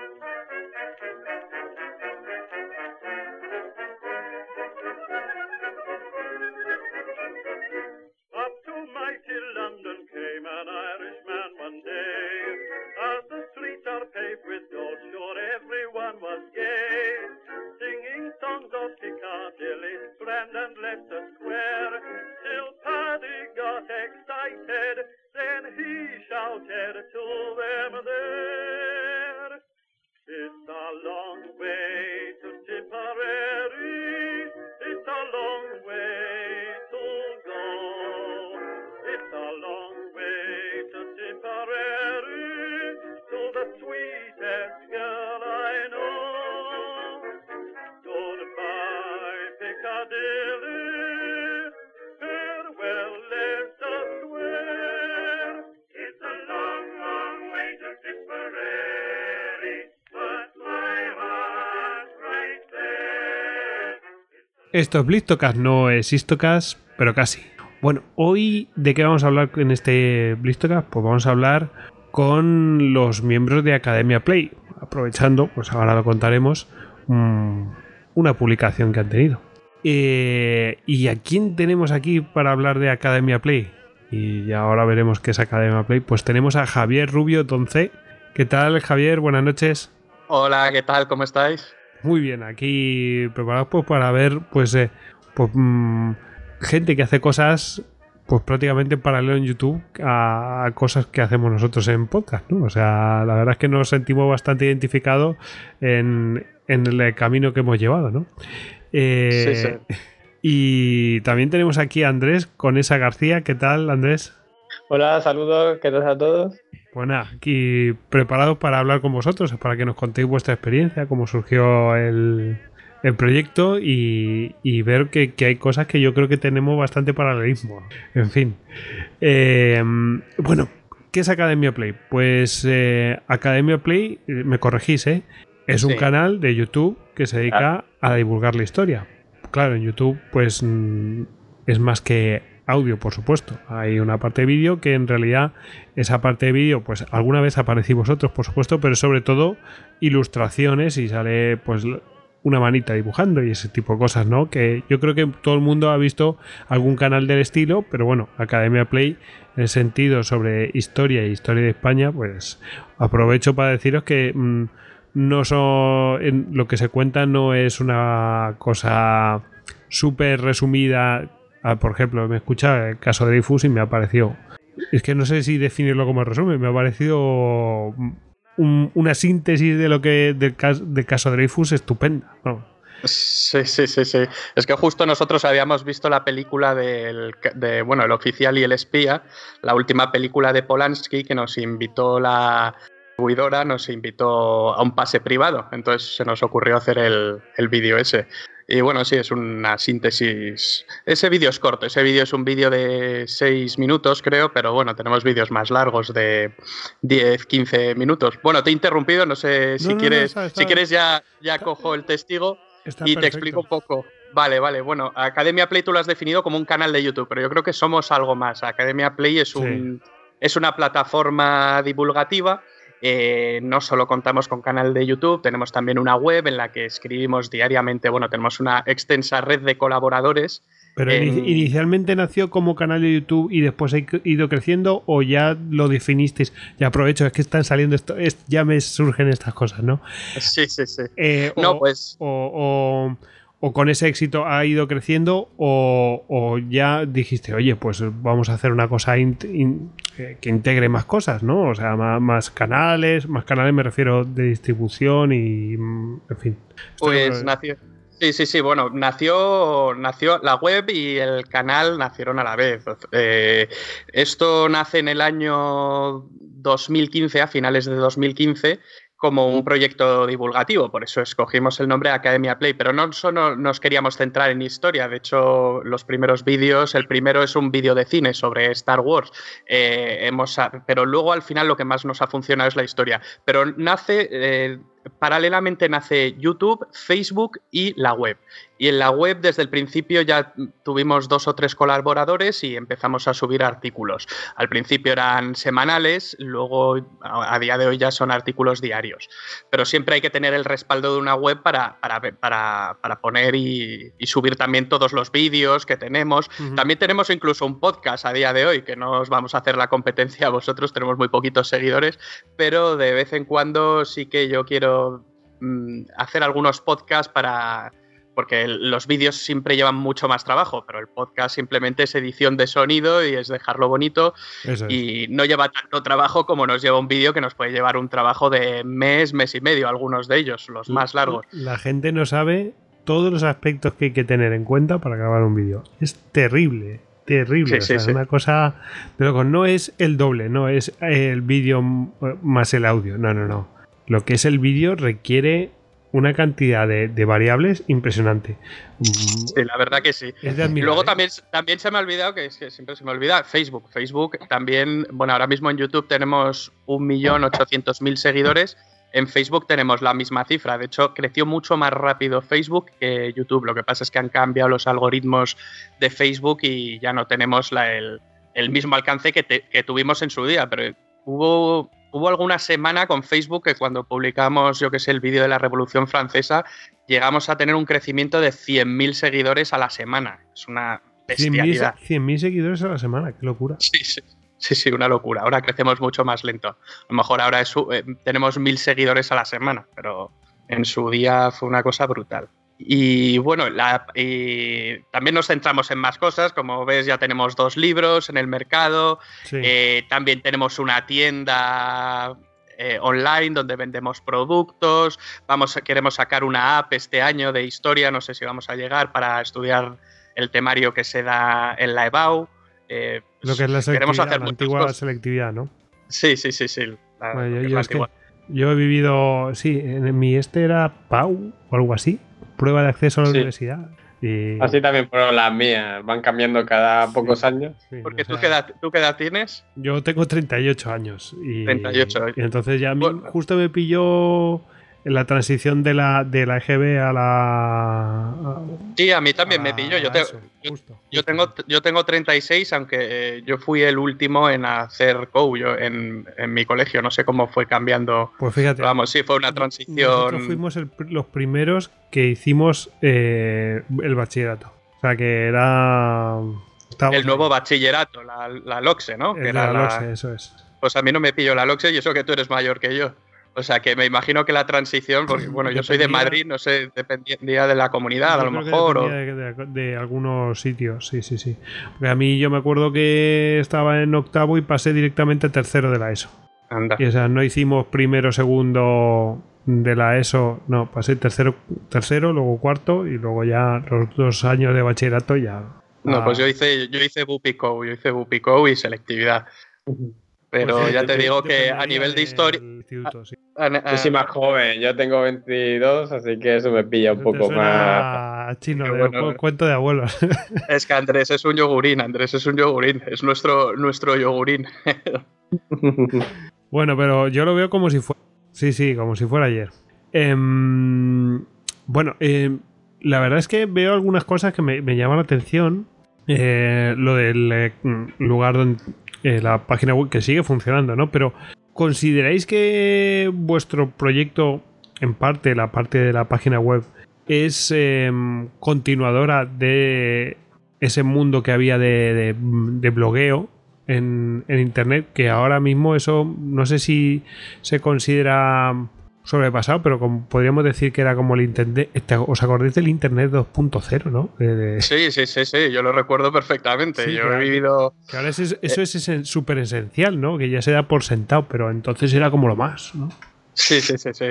Thank you. Esto es Blistocast, no es Istocast, pero casi. Bueno, hoy ¿de qué vamos a hablar en este Blistocast? Pues vamos a hablar con los miembros de Academia Play, aprovechando, pues ahora lo contaremos, mm, una publicación que han tenido. Eh, ¿Y a quién tenemos aquí para hablar de Academia Play? Y ahora veremos qué es Academia Play. Pues tenemos a Javier Rubio Donce. ¿Qué tal, Javier? Buenas noches. Hola, ¿qué tal? ¿Cómo estáis? Muy bien, aquí preparados pues, para ver pues, eh, pues, mm, gente que hace cosas pues prácticamente en paralelo en YouTube a, a cosas que hacemos nosotros en podcast, ¿no? O sea, la verdad es que nos sentimos bastante identificados en, en el camino que hemos llevado, ¿no? Eh, Sí, sí. Y también tenemos aquí a Andrés con esa García. ¿Qué tal, Andrés? Hola, saludos, ¿qué tal a todos? Pues nada, aquí preparados para hablar con vosotros, para que nos contéis vuestra experiencia, cómo surgió el, el proyecto y, y ver que, que hay cosas que yo creo que tenemos bastante paralelismo. En fin. Eh, bueno, ¿qué es Academia Play? Pues eh, Academia Play, eh, me corregís, ¿eh? Es un Sí. canal de YouTube que se dedica a divulgar la historia. Claro, en YouTube, pues mm, es más que audio, por supuesto. Hay una parte de vídeo que en realidad esa parte de vídeo, pues alguna vez aparecéis vosotros, por supuesto, pero sobre todo ilustraciones y sale pues una manita dibujando y ese tipo de cosas, ¿no? Que yo creo que todo el mundo ha visto algún canal del estilo, pero bueno, Academia Play en el sentido sobre historia y historia de España, pues aprovecho para deciros que mm, no son lo que se cuenta no es una cosa súper resumida. Ah, por ejemplo, me escucha el caso de Dreyfus y me ha parecido. Es que no sé si definirlo como resumen, me ha parecido un- una síntesis de lo que del, cas- del caso Dreyfus estupenda. Sí, sí, sí, sí. Es que justo nosotros habíamos visto la película del, de, bueno, El oficial y el espía, la última película de Polanski que nos invitó la distribuidora, nos invitó a un pase privado. Entonces se nos ocurrió hacer el, el vídeo ese. Y bueno, sí, es una síntesis. Ese vídeo es corto, ese vídeo es un vídeo de 6 minutos, creo, pero bueno, tenemos vídeos más largos de 10, 15 minutos. Bueno, te he interrumpido, no sé si No, no, no, quieres, está- está- si quieres ya, ya está- cojo el testigo y te perfecto. explico un poco. Vale, vale. Bueno, Academia Play tú lo has definido como un canal de YouTube, pero yo creo que somos algo más. Academia Play es, un, es una plataforma divulgativa. Eh, no solo contamos con canal de YouTube, tenemos también una web en la que escribimos diariamente. Bueno, tenemos una extensa red de colaboradores. Pero en- ini- inicialmente nació como canal de YouTube y después ha ido creciendo o ya lo definisteis. Ya aprovecho, es que están saliendo esto, es- ya me surgen estas cosas, ¿no? Sí, sí, sí. Eh, No, o, pues o, o- o con ese éxito ha ido creciendo o, o ya dijiste, oye, pues vamos a hacer una cosa in- que integre más cosas, ¿no? O sea, más, más canales, más canales me refiero de distribución y, en fin. Pues es- nació. Sí, sí, sí. Bueno, nació, nació la web y el canal nacieron a la vez. Eh, esto nace en el año 2015, a finales de 2015, como un proyecto divulgativo. Por eso escogimos el nombre Academia Play. Pero no solo nos queríamos centrar en historia. De hecho, los primeros vídeos, el primero es un vídeo de cine sobre Star Wars. Eh, hemos, pero luego al final lo que más nos ha funcionado es la historia. Pero nace. eh, paralelamente nace YouTube, Facebook y la web. Y en la web desde el principio ya tuvimos dos o tres colaboradores y empezamos a subir artículos. Al principio eran semanales, luego a día de hoy ya son artículos diarios. Pero siempre hay que tener el respaldo de una web para, para, poner y, subir también todos los vídeos que tenemos. También tenemos incluso un podcast a día de hoy, que no os vamos a hacer la competencia a vosotros, tenemos muy poquitos seguidores, pero de vez en cuando sí que yo quiero mm, hacer algunos podcasts para porque los vídeos siempre llevan mucho más trabajo, pero el podcast simplemente es edición de sonido y es dejarlo bonito y no lleva tanto trabajo como nos lleva un vídeo que nos puede llevar un trabajo de mes, mes y medio, algunos de ellos, los más largos. La gente no sabe todos los aspectos que hay que tener en cuenta para grabar un vídeo. Es terrible, terrible. es una cosa. Pero no es el doble, no es el vídeo más el audio. No, no, no. Lo que es el vídeo requiere una cantidad de, variables impresionante. Sí, la verdad que sí. y luego ¿eh? también, también se me ha olvidado, que, es que siempre se me olvida, Facebook. Facebook también, bueno, ahora mismo en YouTube tenemos 1.800.000 seguidores. En Facebook tenemos la misma cifra. De hecho, creció mucho más rápido Facebook que YouTube. Lo que pasa es que han cambiado los algoritmos de Facebook y ya no tenemos el, mismo alcance que, que tuvimos en su día. Pero hubo hubo alguna semana con Facebook que cuando publicamos, yo que sé, el vídeo de la Revolución Francesa, llegamos a tener un crecimiento de 100.000 seguidores a la semana. Es una bestialidad. 100.000 seguidores a la semana, qué locura. Sí, sí. Sí, sí, una locura. Ahora crecemos mucho más lento. A lo mejor ahora eh, tenemos mil seguidores a la semana, pero en su día fue una cosa brutal. Y bueno, también nos centramos en más cosas. Como ves, ya tenemos dos libros en el mercado. Eh, también tenemos una tienda eh, online donde vendemos productos. Vamos, queremos sacar una app este año de historia. No sé si vamos a llegar para estudiar el temario que se da en la EBAU. Eh, Lo que es la, queremos hacer la antigua selectividad, ¿no? Sí, sí, sí, sí. yo, he vivido, sí, en mi este era PAU o algo así prueba de acceso a la universidad. Así también fueron las mías, van cambiando cada pocos años. Porque tú, qué edad, tú qué edad tienes? Yo tengo 38 años. Y, 38 y entonces ya justo me pilló en la transición de la, de la EGB a la. Sí, a mí también me pilló. Yo, yo, tengo, yo tengo 36, aunque eh, yo fui el último en hacer COU en, en, mi colegio. No sé cómo fue cambiando. Pues fíjate. Vamos, sí, fue una transición. Nosotros fuimos los primeros que hicimos eh, el bachillerato. O sea que era. El nuevo bachillerato, la, la LOXE, ¿no? que era la LOXE, eso es. Pues a mí no me pilló la LOXE y eso que tú eres mayor que yo. O sea que me imagino que la transición, porque bueno, yo soy de Madrid, no sé, dependía de la comunidad a lo mejor. O... De, algunos sitios, sí, sí, sí. Porque a mí yo me acuerdo que estaba en octavo y pasé directamente a tercero de la ESO. Anda. Y o sea, no hicimos primero, segundo de la ESO, no, pasé tercero, tercero, luego cuarto y luego ya los dos años de bachillerato ya. No, pues yo hice, yo hice Bupico, yo hice Bupico y selectividad. Pero pues ya te digo que a nivel de historia. Yo soy más joven, yo tengo 22, así que eso me pilla un poco más. Chino, de cuento de abuelos. Es que Andrés es un yogurín, Andrés es un yogurín, es nuestro, nuestro yogurín. bueno, pero yo lo veo como si fuera. Sí, sí, como si fuera ayer. Em, bueno, em, la verdad es que veo algunas cosas que me, llaman la atención. Eh, lo del eh, lugar donde eh, la página web que sigue funcionando, ¿no? Pero ¿consideráis que vuestro proyecto, en parte, la parte de la página web, es em, continuadora de ese mundo que había de, blogueo en, en, Internet? Que ahora mismo eso no sé si se considera sobrepasado, pero como podríamos decir que era como el Internet. Este, ¿Os acordáis del Internet 2.0, no? Sí, sí, sí, sí, yo lo recuerdo perfectamente. yo he vivido. Que ahora eso es súper esencial, ¿no? Que ya se da por sentado, pero entonces era como lo más, ¿no? Sí, sí, sí, sí.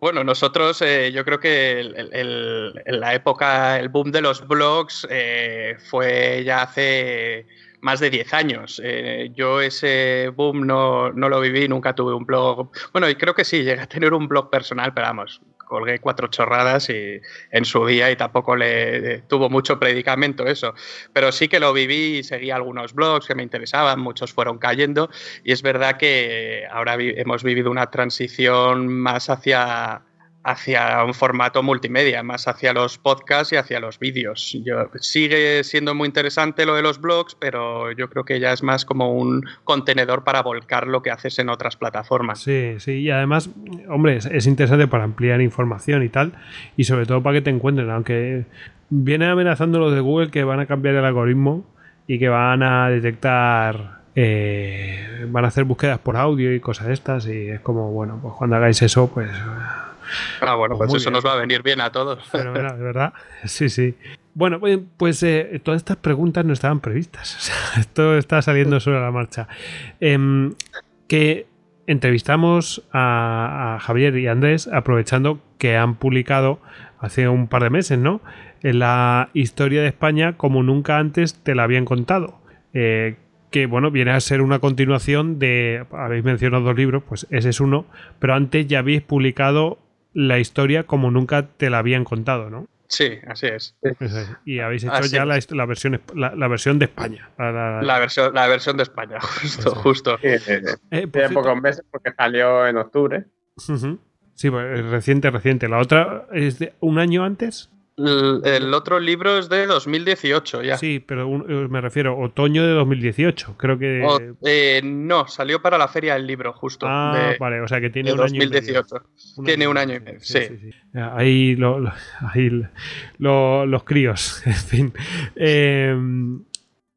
Bueno, nosotros eh, yo creo que en la época, el boom de los blogs eh, fue ya hace más de 10 años. Eh, yo ese boom no, no, lo viví, nunca tuve un blog. Bueno, y creo que sí, llegué a tener un blog personal, pero vamos, colgué cuatro chorradas y en su día y tampoco le tuvo mucho predicamento eso. Pero sí que lo viví y seguí algunos blogs que me interesaban, muchos fueron cayendo y es verdad que ahora hemos vivido una transición más hacia hacia un formato multimedia, más hacia los podcasts y hacia los vídeos. sigue siendo muy interesante lo de los blogs, pero yo creo que ya es más como un contenedor para volcar lo que haces en otras plataformas. Sí, sí, y además, hombre, es, interesante para ampliar información y tal, y sobre todo para que te encuentren, aunque viene amenazando los de Google que van a cambiar el algoritmo y que van a detectar eh, van a hacer búsquedas por audio y cosas estas y es como bueno pues cuando hagáis eso pues Ah, bueno, pues, pues eso nos va a venir bien a todos. Pero, ¿verdad? ¿verdad? Sí, sí. Bueno, pues, eh, todas estas preguntas no estaban previstas. O sea, esto está saliendo sobre la marcha. Em, que entrevistamos a, Javier y Andrés aprovechando que han publicado hace un par de meses, ¿no? En la historia de España como nunca antes te la habían contado. Eh, que bueno, viene a ser una continuación de, habéis mencionado dos libros, pues ese es uno, pero antes ya habéis publicado la historia como nunca te la habían contado, ¿no? Sí, así es. Y habéis hecho ya la, versión, la, versión de España. La, versión, la versión de España, justo. justo. Eh, pocos meses porque salió en octubre. Sí, pues, reciente, reciente. La otra es de un año antes. El, otro libro es de 2018 ya. Sí, pero eh, me refiero otoño de 2018, creo que... Eh, no, salió para la feria del libro justo. Ah, vale, o sea que tiene un 2018. año y Tiene un año y medio, sí. Ahí, ahí los críos, en fin. Em,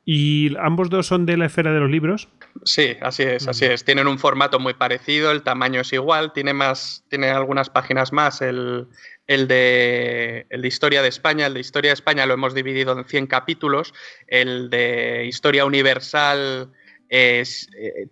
¿Y ambos dos son de la esfera de los libros? Sí, así es, así es. Tienen un formato muy parecido, el tamaño es igual, tiene más, tiene algunas páginas más el, el de, el de Historia de España, el de Historia de España lo hemos dividido en 100 capítulos, el de Historia Universal eh,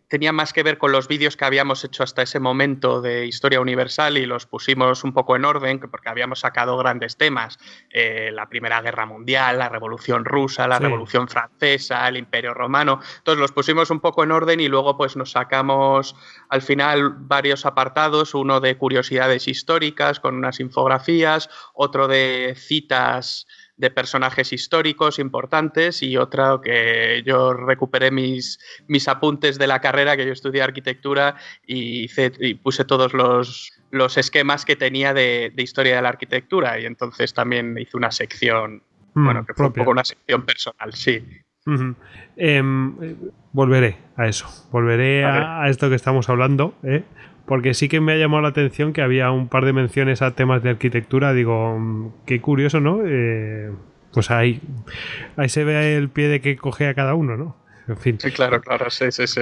tenía más que ver con los vídeos que habíamos hecho hasta ese momento de historia universal y los pusimos un poco en orden porque habíamos sacado grandes temas, eh, la Primera Guerra Mundial, la Revolución Rusa, la Revolución Francesa, el Imperio Romano, entonces los pusimos un poco en orden y luego pues nos sacamos al final varios apartados, uno de curiosidades históricas con unas infografías, otro de citas de personajes históricos importantes y otra que yo recuperé mis, mis apuntes de la carrera, que yo estudié arquitectura y, y puse todos los, los, esquemas que tenía de, historia de la arquitectura. Y entonces también hice una sección, mm, bueno, que fue un poco una sección personal, sí. Em, volveré a eso, volveré a, esto que estamos hablando, ¿eh? Porque sí que me ha llamado la atención que había un par de menciones a temas de arquitectura. Digo, mm, qué curioso, ¿no? Eh, pues ahí, ahí se ve el pie de que coge a cada uno, ¿no? En fin. Sí, claro, claro, sí, sí, sí.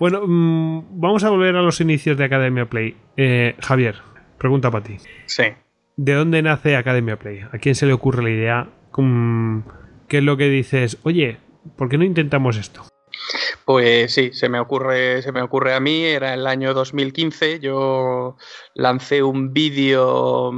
Bueno, mm, vamos a volver a los inicios de Academia Play. Eh, Javier, pregunta para ti. Sí. ¿De dónde nace Academia Play? ¿A quién se le ocurre la idea? ¿Qué es lo que dices? Oye, ¿por qué no intentamos esto? Pues sí, se me ocurre, se me ocurre a mí, era el año 2015, yo lancé un vídeo,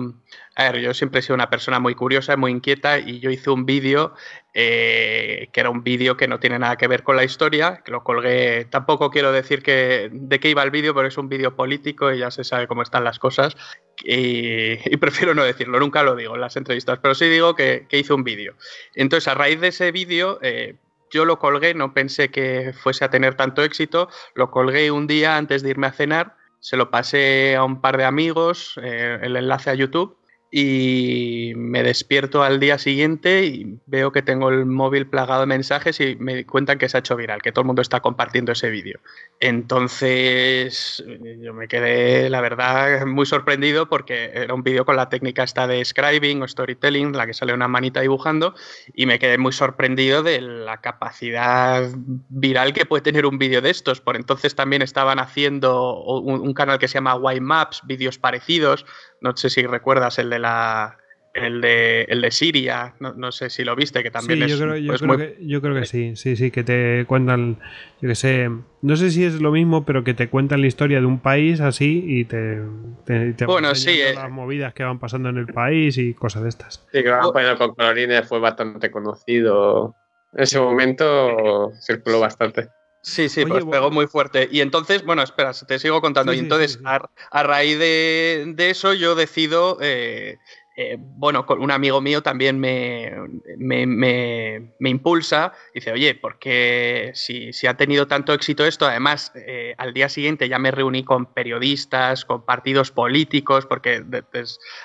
a ver, yo siempre he sido una persona muy curiosa, muy inquieta y yo hice un vídeo eh, que era un vídeo que no tiene nada que ver con la historia, que lo colgué, tampoco quiero decir que, de qué iba el vídeo, pero es un vídeo político y ya se sabe cómo están las cosas y, prefiero no decirlo, nunca lo digo en las entrevistas, pero sí digo que, hice un vídeo. Entonces, a raíz de ese vídeo... Eh, yo lo colgué, no pensé que fuese a tener tanto éxito, lo colgué un día antes de irme a cenar, se lo pasé a un par de amigos, eh, el enlace a YouTube, y me despierto al día siguiente y veo que tengo el móvil plagado de mensajes y me cuentan que se ha hecho viral, que todo el mundo está compartiendo ese vídeo. Entonces yo me quedé, la verdad, muy sorprendido porque era un vídeo con la técnica esta de scribing o storytelling, la que sale una manita dibujando, y me quedé muy sorprendido de la capacidad viral que puede tener un vídeo de estos. Por entonces también estaban haciendo un, un canal que se llama White Maps, vídeos parecidos, no sé si recuerdas el de la el de, el de Siria, no, sé si lo viste, que también es. Yo creo, yo, creo que, yo creo que sí, sí, sí, que te cuentan, yo que sé, no sé si es lo mismo, pero que te cuentan la historia de un país así y te, te, bueno, sí, eh. las movidas que van pasando en el país y cosas de estas. Sí, que van poniendo con colorines fue bastante conocido. En ese momento circuló bastante. Sí, sí, pues pegó muy fuerte. Y entonces, bueno, espera, te sigo contando. y entonces, a, raíz de, eso, yo decido eh, eh, bueno, un amigo mío también me, me, impulsa, dice, oye, porque si, si, ha tenido tanto éxito esto, además eh, al día siguiente ya me reuní con periodistas, con partidos políticos, porque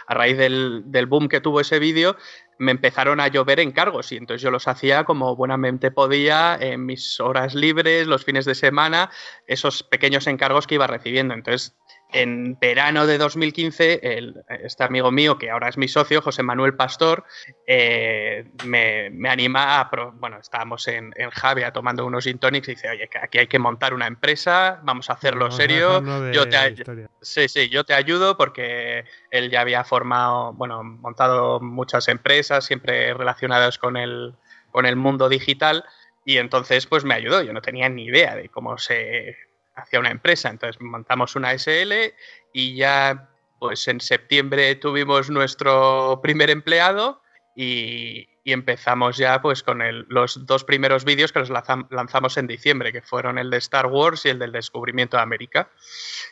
a raíz del, del boom que tuvo ese vídeo, me empezaron a llover encargos y entonces yo los hacía como buenamente podía en mis horas libres, los fines de semana, esos pequeños encargos que iba recibiendo. Entonces en verano de 2015, este amigo mío, que ahora es mi socio, José Manuel Pastor, eh, me, anima a. bueno, estábamos en, Javia tomando unos gin tonics y dice: Oye, que aquí hay que montar una empresa, vamos a hacerlo serio. yo te, sí, sí, yo te ayudo porque él ya había formado, bueno, montado muchas empresas, siempre relacionadas con el, con el mundo digital. Y entonces, pues me ayudó. Yo no tenía ni idea de cómo se hacia una empresa. Entonces montamos una SL y ya pues en septiembre tuvimos nuestro primer empleado y, empezamos ya pues con los dos primeros vídeos que los lanzamos en diciembre, que fueron el de Star Wars y el del descubrimiento de América.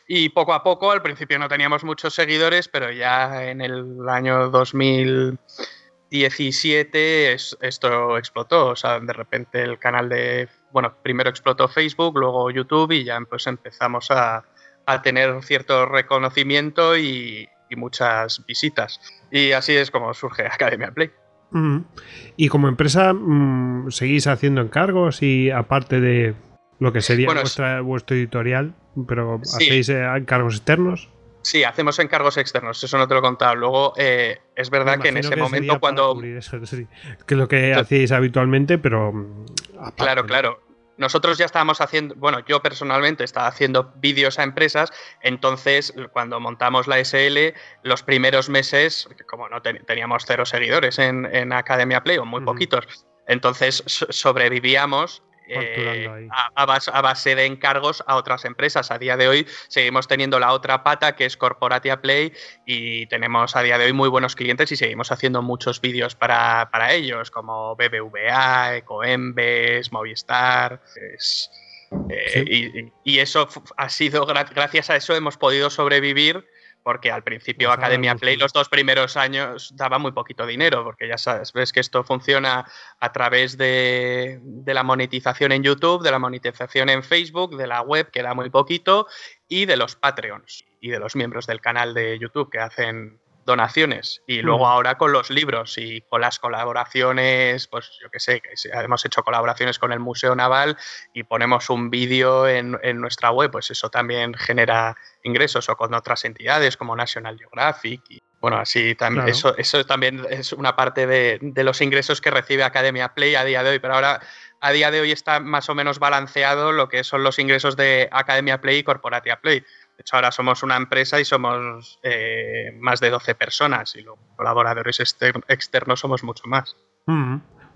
Y poco a poco, al principio no teníamos muchos seguidores, pero ya en el año 2017 esto explotó. O sea, de repente el canal de bueno, primero explotó Facebook, luego YouTube y ya pues empezamos a, tener cierto reconocimiento y, muchas visitas. Y así es como surge Academia Play. Y como empresa, mm, ¿seguís haciendo encargos y aparte de lo que sería vuestro editorial, pero hacéis eh, encargos externos? Sí, hacemos encargos externos, eso no te lo he contado. Luego, eh, es verdad que en ese momento cuando... que es lo que hacéis habitualmente, pero... Mm, claro, claro. Nosotros ya estábamos haciendo, bueno, yo personalmente estaba haciendo vídeos a empresas, entonces cuando montamos la SL, los primeros meses, como no teníamos cero seguidores en, Academia Play o muy poquitos, entonces sobrevivíamos eh, a, base, de encargos a otras empresas. A día de hoy seguimos teniendo la otra pata que es Corporatia Play y tenemos a día de hoy muy buenos clientes y seguimos haciendo muchos vídeos para, ellos, como BBVA, Ecoembes, Movistar. Eh, y, eso ha sido, gracias a eso hemos podido sobrevivir porque al principio Academia Play los dos primeros años daba muy poquito dinero, porque ya sabes, ves que esto funciona a través de, de, la monetización en YouTube, de la monetización en Facebook, de la web que da muy poquito y de los Patreons y de los miembros del canal de YouTube que hacen donaciones y luego mm. ahora con los libros y con las colaboraciones, pues yo que sé, que hemos hecho colaboraciones con el Museo Naval y ponemos un vídeo en, nuestra web, pues eso también genera ingresos o con otras entidades como National Geographic y bueno, así también, eso, eso también es una parte de, de los ingresos que recibe Academia Play a día de hoy, pero ahora a día de hoy está más o menos balanceado lo que son los ingresos de Academia Play y Corporatia Play. De hecho, ahora somos una empresa y somos eh, más de 12 personas y los colaboradores externos somos mucho más.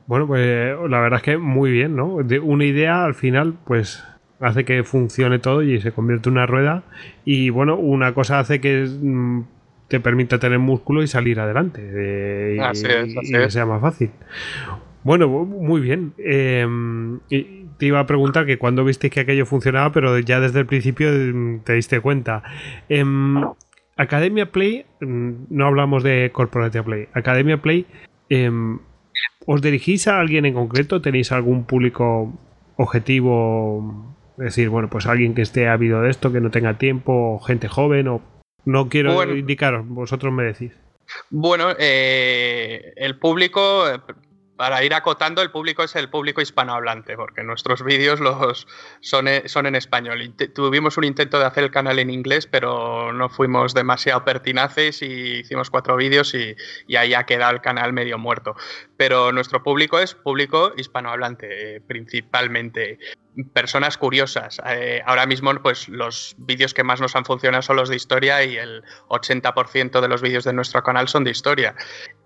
Bueno, pues la verdad es que muy bien, ¿no? De una idea al final, pues hace que funcione todo y se convierte en una rueda. Y bueno, una cosa hace que mm, te permita tener músculo y salir adelante. Eh, y, que sea más fácil. Bueno, muy bien. Eh, te iba a preguntar que cuando viste que aquello funcionaba, pero ya desde el principio mm, te diste cuenta. Em, Academia Play, mm, no hablamos de Corporatia Play. Academia Play, em, ¿os dirigís a alguien en concreto? ¿Tenéis algún público objetivo? Es decir, bueno, pues alguien que esté ávido de esto, que no tenga tiempo, gente joven, o no quiero indicaros, vosotros me decís. Bueno, eh, el público para ir acotando, el público es el público hispanohablante, porque nuestros vídeos los son, e, son en español. tuvimos un intento de hacer el canal en inglés, pero no fuimos demasiado pertinaces y hicimos cuatro vídeos y, ahí ha quedado el canal medio muerto. Pero nuestro público es público hispanohablante, eh, principalmente personas curiosas. Eh, ahora mismo, pues los vídeos que más nos han funcionado son los de historia y el 80% de los vídeos de nuestro canal son de historia.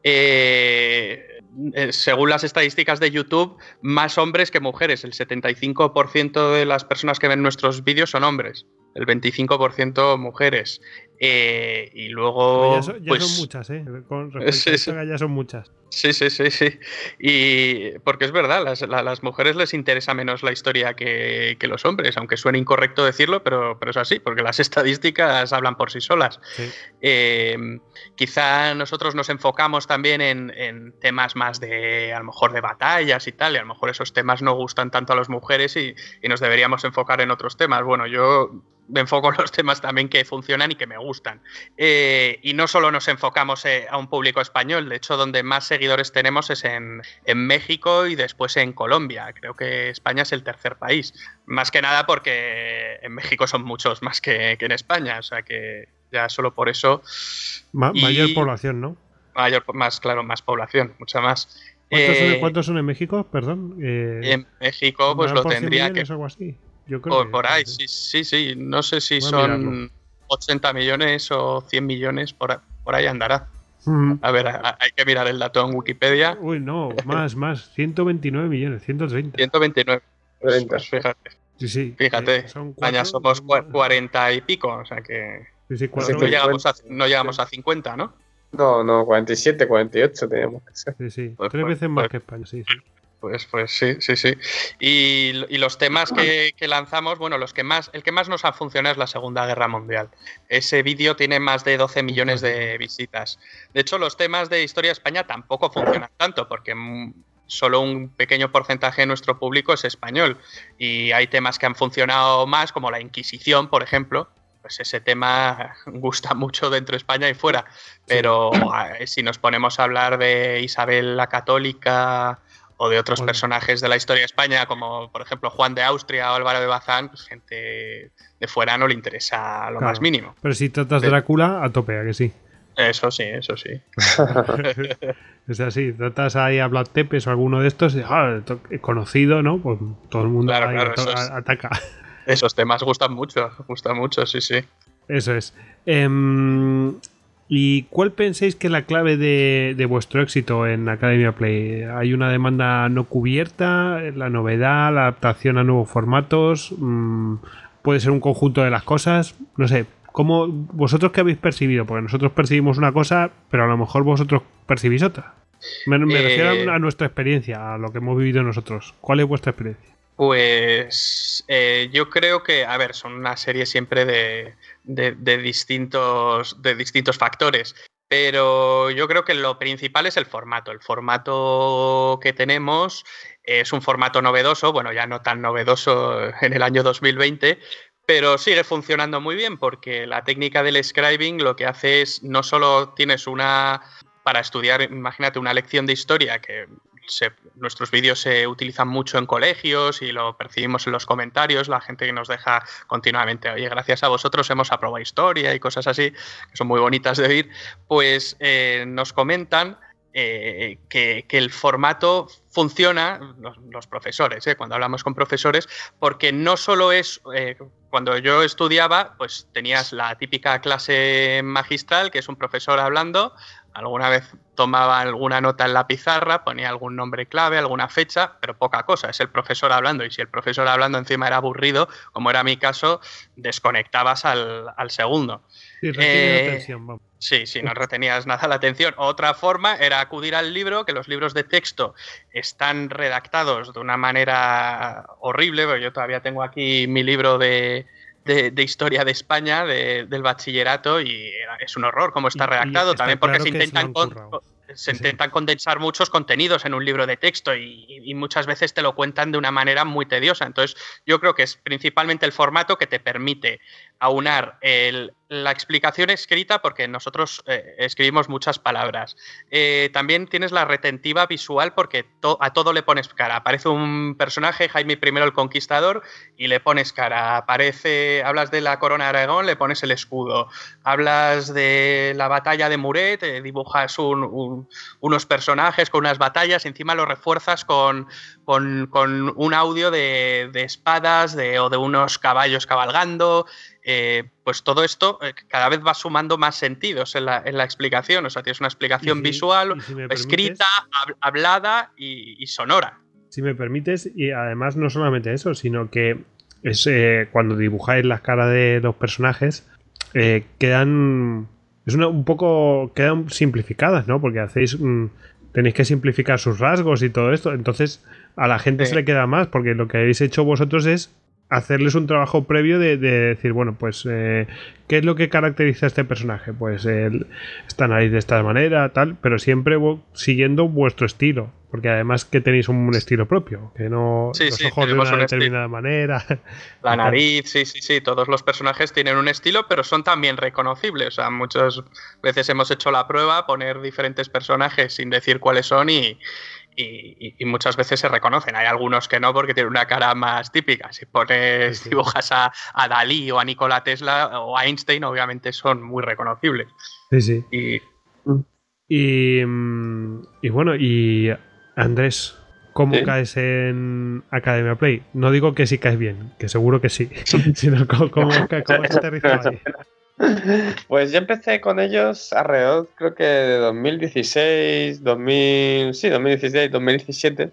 Eh, eh, según las estadísticas de YouTube, más hombres que mujeres. El 75% de las personas que ven nuestros vídeos son hombres, el 25% mujeres. Eh, y luego. Ya, son, pues, muchas, ¿eh? Con respecto a ya son muchas. Sí, sí, sí, sí. Y porque es verdad, las, las mujeres les interesa menos la historia que, que, los hombres, aunque suene incorrecto decirlo, pero, pero es así, porque las estadísticas hablan por sí solas. Sí. Eh, quizá nosotros nos enfocamos también en, en, temas más de, a lo mejor, de batallas y tal, y a lo mejor esos temas no gustan tanto a las mujeres y, y nos deberíamos enfocar en otros temas. Bueno, yo me enfoco en los temas también que funcionan y que me gustan. Eh, y no solo nos enfocamos eh, a un público español, de hecho donde más seguidores tenemos es en, en, México y después en Colombia. Creo que España es el tercer país. Más que nada porque en México son muchos más que, que en España, o sea que ya solo por eso... Ma y mayor población, ¿no? Mayor, más, claro, más población, mucha más. ¿Cuántos, eh, son, ¿Cuántos, son, en México? Perdón. en México pues lo tendría que... Algo así. Yo creo por, que, por ahí, sí, sí, sí. No sé si son 80 millones o 100 millones, por, por ahí andará. Mm. A ver, a, hay que mirar el dato en Wikipedia. Uy, no, más, más. 129 millones, 130. 129. Pues fíjate. Sí, sí. Fíjate, Eh, son cuatro, somos cua- 40 y pico, o sea que Sí, sí, no, cuatro. Sí, llegamos a, no llegamos a 50, ¿no? No, no, 47, 48 tenemos que ser. Sí, sí. Pues, Tres pues, veces más pues. que España, sí, sí. Pues, pues sí, sí, sí. Y, y los temas que, que lanzamos, bueno, los que más, el que más nos ha funcionado es la Segunda Guerra Mundial. Ese vídeo tiene más de 12 millones de visitas. De hecho, los temas de historia de España tampoco funcionan tanto, porque solo un pequeño porcentaje de nuestro público es español. Y hay temas que han funcionado más, como la Inquisición, por ejemplo. Pues ese tema gusta mucho dentro de España y fuera. Pero eh, si nos ponemos a hablar de Isabel la Católica o de otros Bueno. personajes de la historia de España, como por ejemplo Juan de Austria o Álvaro de Bazán, pues gente de fuera no le interesa lo Claro. más mínimo. Pero si tratas Sí. Drácula, a tope, ¿a que sí? Eso sí, eso sí. O sea, si tratas ahí a Vlad Tepes o alguno de estos, ah, to- conocido, ¿no? Pues todo el mundo Claro, claro, ataca. Esos temas gustan mucho, gustan mucho, sí, sí. Eso es. Em, ¿Y cuál pensáis que es la clave de, de vuestro éxito en Academia Play? ¿Hay una demanda no cubierta? ¿La novedad? ¿La adaptación a nuevos formatos? Mm, ¿Puede ser un conjunto de las cosas? No sé. ¿Cómo, ¿Vosotros qué habéis percibido? Porque nosotros percibimos una cosa, pero a lo mejor vosotros percibís otra. Me, me Eh, refiero a, a nuestra experiencia, a lo que hemos vivido nosotros. ¿Cuál es vuestra experiencia? Pues eh, yo creo que, a ver, son una serie siempre de, de- distintos, de distintos factores, pero yo creo que lo principal es el formato. El formato que tenemos es un formato novedoso, bueno, ya no tan novedoso en el año 2020, pero sigue funcionando muy bien porque la técnica del scribing lo que hace es no solo tienes una para estudiar, imagínate una lección de historia que nuestros vídeos se utilizan mucho en colegios y lo percibimos en los comentarios, la gente que nos deja continuamente, oye, gracias a vosotros hemos aprobado historia y cosas así, que son muy bonitas de oír, pues eh, nos comentan eh, que, el formato funciona, los, profesores, eh, cuando hablamos con profesores, porque no solo es, cuando yo estudiaba, pues tenías la típica clase magistral, que es un profesor hablando, alguna vez tomaba alguna nota en la pizarra, ponía algún nombre clave, alguna fecha, pero poca cosa, es el profesor hablando, y si el profesor hablando encima era aburrido, como era mi caso, desconectabas al, al segundo. Sí, Eh, atención, vamos. Sí, sí, no retenías nada la atención. Otra forma era acudir al libro, que los libros de texto están redactados de una manera horrible, yo todavía tengo aquí mi libro de, de- de historia de España, de- del bachillerato, y es un horror cómo está redactado, está también porque claro se intentan, se intentan condensar muchos contenidos en un libro de texto y, y muchas veces te lo cuentan de una manera muy tediosa. Entonces, yo creo que es principalmente el formato que te permite aunar el- la explicación escrita, porque nosotros eh, escribimos muchas palabras. Eh, también tienes la retentiva visual, porque a todo le pones cara. Aparece un personaje, Jaime I el Conquistador, y le pones cara. Aparece, hablas de la corona de Aragón, le pones el escudo. Hablas de la batalla de Muret, eh, dibujas un- un- unos personajes con unas batallas, encima lo refuerzas con, un audio de, espadas o de unos caballos cabalgando. Eh, pues todo esto eh, cada vez va sumando más sentidos en la, en la explicación. O sea, tienes una explicación si- visual, si escrita, hab- hablada y, y sonora. Si me permites, y además no solamente eso, sino que es eh, cuando dibujáis las caras de los personajes, quedan. Es una, un poco. quedan simplificadas, ¿no? Porque hacéis. mm, tenéis que simplificar sus rasgos y todo esto. Entonces, a la gente Sí. se le queda más, porque lo que habéis hecho vosotros es hacerles un trabajo previo de, de decir, bueno, pues, eh, ¿qué es lo que caracteriza a este personaje? Pues el, esta nariz de esta manera, tal, pero siempre siguiendo vuestro estilo. Porque además que tenéis un estilo propio, que no Sí, los sí, ojos de una un estilo. determinada manera. La nariz, sí, sí, sí, todos los personajes tienen un estilo, pero son también reconocibles. O sea, muchas veces hemos hecho la prueba, poner diferentes personajes sin decir cuáles son y, y- y muchas veces se reconocen. Hay algunos que no porque tienen una cara más típica. Si pones, dibujas a, a Dalí o a Nikola Tesla o a Einstein, obviamente son muy reconocibles. Sí, sí. Y Y, mm, y bueno, y Andrés, ¿cómo Sí. caes en Academia Play? No digo que sí caes bien, que seguro que sí, sino cómo, cómo, cómo has aterrizado ahí. Pues yo empecé con ellos alrededor, creo que de 2016, 2000, sí, 2016, 2017,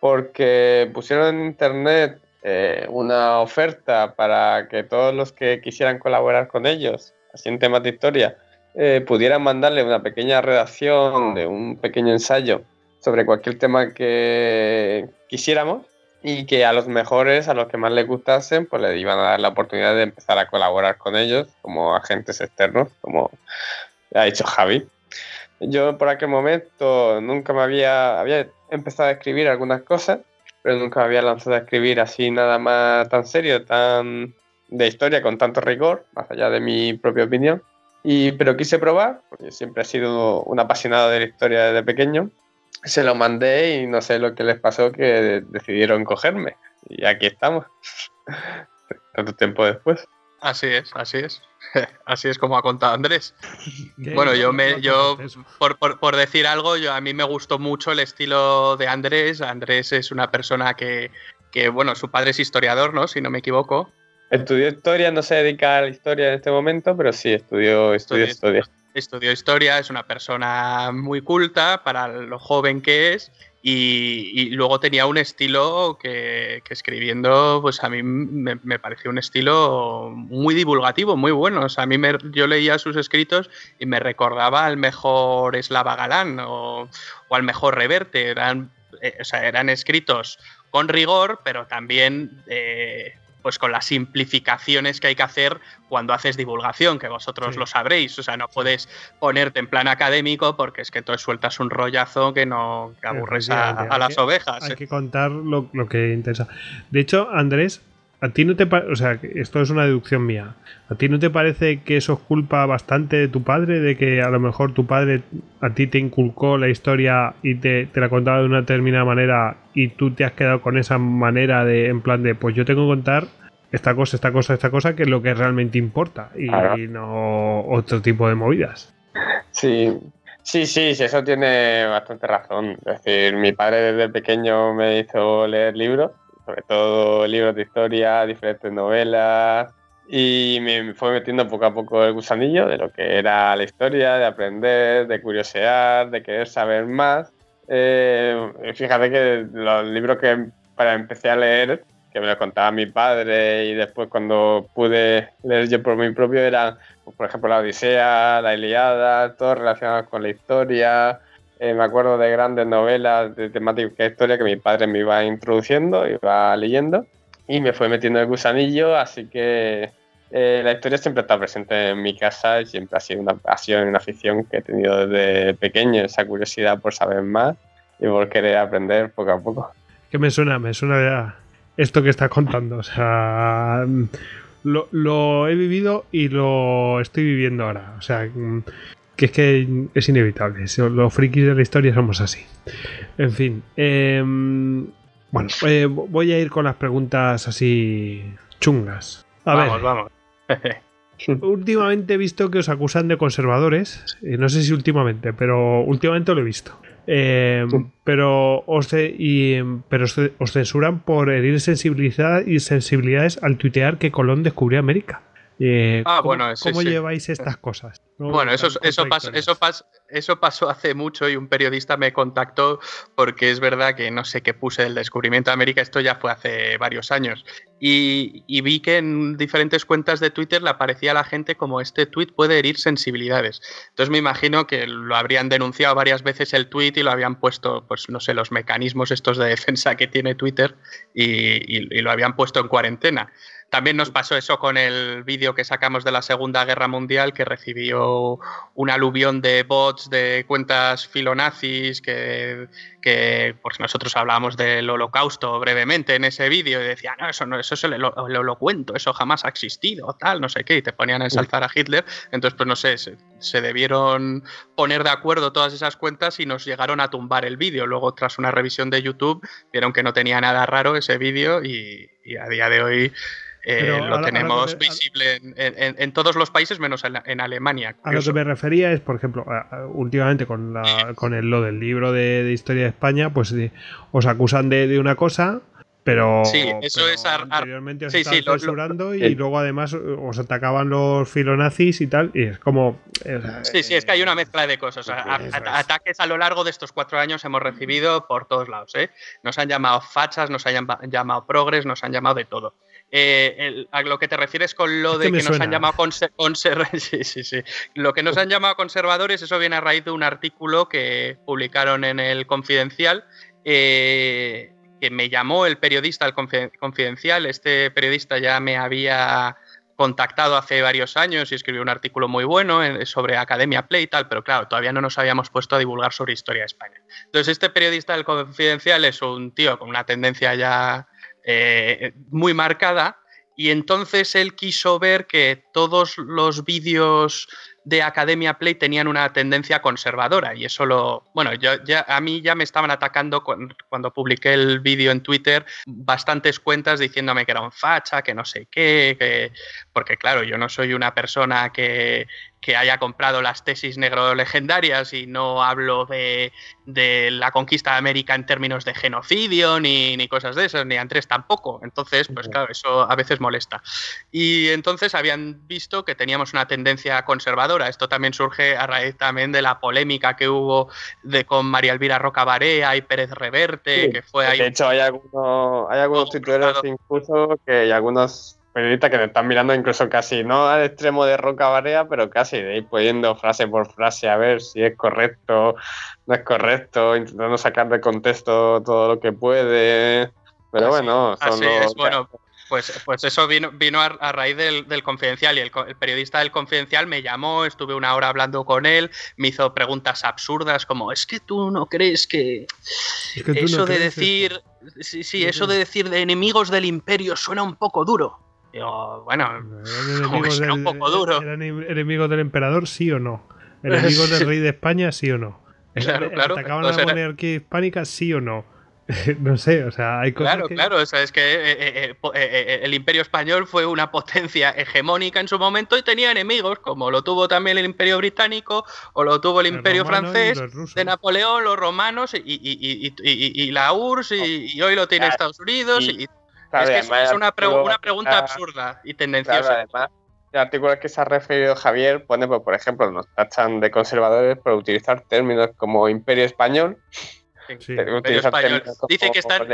porque pusieron en internet eh, una oferta para que todos los que quisieran colaborar con ellos, así en temas de historia, eh, pudieran mandarle una pequeña redacción de un pequeño ensayo sobre cualquier tema que quisiéramos y que a los mejores, a los que más les gustasen, pues les iban a dar la oportunidad de empezar a colaborar con ellos como agentes externos, como ha dicho Javi. Yo por aquel momento nunca me había, había empezado a escribir algunas cosas, pero nunca me había lanzado a escribir así nada más tan serio, tan de historia, con tanto rigor, más allá de mi propia opinión. Y, pero quise probar, porque siempre he sido un apasionado de la historia desde pequeño. Se lo mandé y no sé lo que les pasó, que decidieron cogerme. Y aquí estamos, tanto tiempo después. así es, así es. Así es como ha contado Andrés. Bueno, yo me, yo por, por- por decir algo, yo a mí me gustó mucho el estilo de Andrés. Andrés es una persona que, que, bueno, su padre es historiador, ¿no? Si no me equivoco. Estudió historia, no se dedica a la historia en este momento, pero sí, estudió, estudió Estudió historia. Estudió historia, es una persona muy culta para lo joven que es. Y, luego tenía un estilo que, escribiendo, pues a mí me, pareció un estilo muy divulgativo, muy bueno. O sea, a mí me- yo leía sus escritos y me recordaba al mejor Slava Galán o, o al mejor Reverte. Eran, eh, o sea, eran escritos con rigor, pero también eh, pues con las simplificaciones que hay que hacer cuando haces divulgación, que vosotros Sí. lo sabréis. O sea, no puedes ponerte en plan académico porque es que entonces sueltas un rollazo que no que aburres a, las ovejas. Hay ¿eh? que contar lo, lo que interesa. De hecho, Andrés, a ti no te parece, o sea, que esto es una deducción mía. ¿A ti no te parece que eso es culpa bastante de tu padre? De que a lo mejor tu padre a ti te inculcó la historia y te, te la contaba de una determinada manera y tú te has quedado con esa manera de, en plan de, pues yo tengo que contar esta cosa, esta cosa, esta cosa, que es lo que realmente importa y Claro. no otro tipo de movidas. Sí, sí, sí, sí, eso tiene bastante razón. Es decir, mi padre desde pequeño me hizo leer libros, sobre todo libros de historia, diferentes novelas, y me fue metiendo poco a poco el gusanillo de lo que era la historia, de aprender, de curiosear, de querer saber más. Eh, fíjate que los libros que para empecé a leer, que me los contaba mi padre, y después cuando pude leer yo por mí propio, eran pues, por ejemplo, la Odisea, la Iliada, todo relacionado con la historia. Eh, me acuerdo de grandes novelas de temática historia que mi padre me iba introduciendo, iba leyendo y me fue metiendo el gusanillo, así que eh, la historia siempre está presente en mi casa y siempre ha sido una pasión, una afición que he tenido desde pequeño, esa curiosidad por saber más y por querer aprender poco a poco. que me suena, me suena ya esto que estás contando. O sea, lo, lo he vivido y lo estoy viviendo ahora. O sea, mm, que es que es inevitable. Los frikis de la historia somos así. En fin. em, bueno, eh, voy a ir con las preguntas así chungas. A vamos, ver, vamos. últimamente he visto que os acusan de conservadores. eh, no sé si últimamente, pero últimamente lo he visto. Eh, pero os, y, em, pero os, ce- os censuran por herir sensibilidad y sensibilidades al tuitear que Colón descubrió América. Eh, Ah, ¿Cómo, bueno, sí, ¿cómo sí. lleváis estas cosas? Bueno, eso, eso, pasó, eso, eso pasó hace mucho y un periodista me contactó porque es verdad que no sé qué puse del descubrimiento de América, esto ya fue hace varios años. Y, vi que en diferentes cuentas de Twitter le aparecía a la gente como este tweet puede herir sensibilidades. Entonces me imagino que lo habrían denunciado varias veces el tweet y lo habían puesto, pues no sé, los mecanismos estos de defensa que tiene Twitter y lo habían puesto en cuarentena. También nos pasó eso con el vídeo que sacamos de la Segunda Guerra Mundial, que recibió un aluvión de bots de cuentas filonazis, que, que nosotros hablábamos del holocausto brevemente en ese vídeo y decían, no, eso no, eso es el, el, cuento, eso jamás ha existido, tal, no sé qué, y te ponían a ensalzar a Hitler. Entonces, pues no sé, se, debieron poner de acuerdo todas esas cuentas y nos llegaron a tumbar el vídeo. Luego, tras una revisión de YouTube, vieron que no tenía nada raro ese vídeo y a día de hoy eh, lo tenemos visible en, todos los países menos en, Alemania. A lo que me refería es, por ejemplo, últimamente con, con el, lo del libro de, historia de España, pues os acusan de, una cosa, pero, sí, eso es anteriormente os sí, censurando y luego además os atacaban los filonazis y tal, y es como... sí, sí, es que hay una mezcla de cosas. ataques a lo largo de estos cuatro años hemos recibido por todos lados. ¿eh? Nos han llamado fachas, nos han llamado progres, nos han llamado de todo. Eh, a lo que te refieres con lo de que, nos han llamado conservadores, Lo que nos han llamado conservadores, eso viene a raíz de un artículo que publicaron en el Confidencial. Eh, que me llamó el periodista al Confidencial. Este periodista ya me había contactado hace varios años y escribió un artículo muy bueno sobre Academia Play y tal, pero claro, todavía no nos habíamos puesto a divulgar sobre historia de España. Entonces, este periodista del Confidencial es un tío con una tendencia ya eh, muy marcada y entonces él quiso ver que todos los vídeos de Academia Play tenían una tendencia conservadora y eso lo, bueno, yo, ya, a mí ya me estaban atacando cuando, publiqué el vídeo en Twitter bastantes cuentas diciéndome que era un facha, que no sé qué, que, porque claro, yo no soy una persona que, que haya comprado las tesis negro legendarias y no hablo de, la conquista de América en términos de genocidio ni, cosas de esas, ni Andrés tampoco. Entonces, pues claro, eso a veces molesta. Y entonces habían visto que teníamos una tendencia conservadora. Esto también surge a raíz también de la polémica que hubo de, con María Elvira Roca Barea y Pérez Reverte, que fue ahí. De hecho, hay, algunos, hay algunos incluso que hay algunos periodistas que te están mirando incluso casi, no al extremo de Roca Barea, pero casi de ir poniendo frase por frase a ver si es correcto, no es correcto, intentando sacar de contexto todo lo que puede. Pero bueno, son así es, bueno. Pues, pues eso vino, vino a, raíz del, confidencial y el, periodista del confidencial me llamó, estuve una hora hablando con él, me hizo preguntas absurdas como, es que tú no crees que, eso de decir, sí, sí, eso de decir de enemigos del imperio suena un poco duro bueno, eran un poco duro. ¿Eran enemigos del emperador, sí o no? ¿Enemigos del rey de España, sí o no? Claro, claro. ¿Atacaban la monarquía hispánica, sí o no? no sé, o sea, hay cosas. Claro, claro, o sea, es que eh, eh, eh, el Imperio Español fue una potencia hegemónica en su momento y tenía enemigos, como lo tuvo también el Imperio Británico o lo tuvo el, Imperio Francés de Napoleón, los romanos y, la URSS y, hoy lo tiene Estados Unidos y es, que es una, pregunta absurda y tendenciosa. además, el artículo al que se ha referido Javier pone, pues, por ejemplo, nos tachan de conservadores por utilizar términos como imperio español. Dicen que están,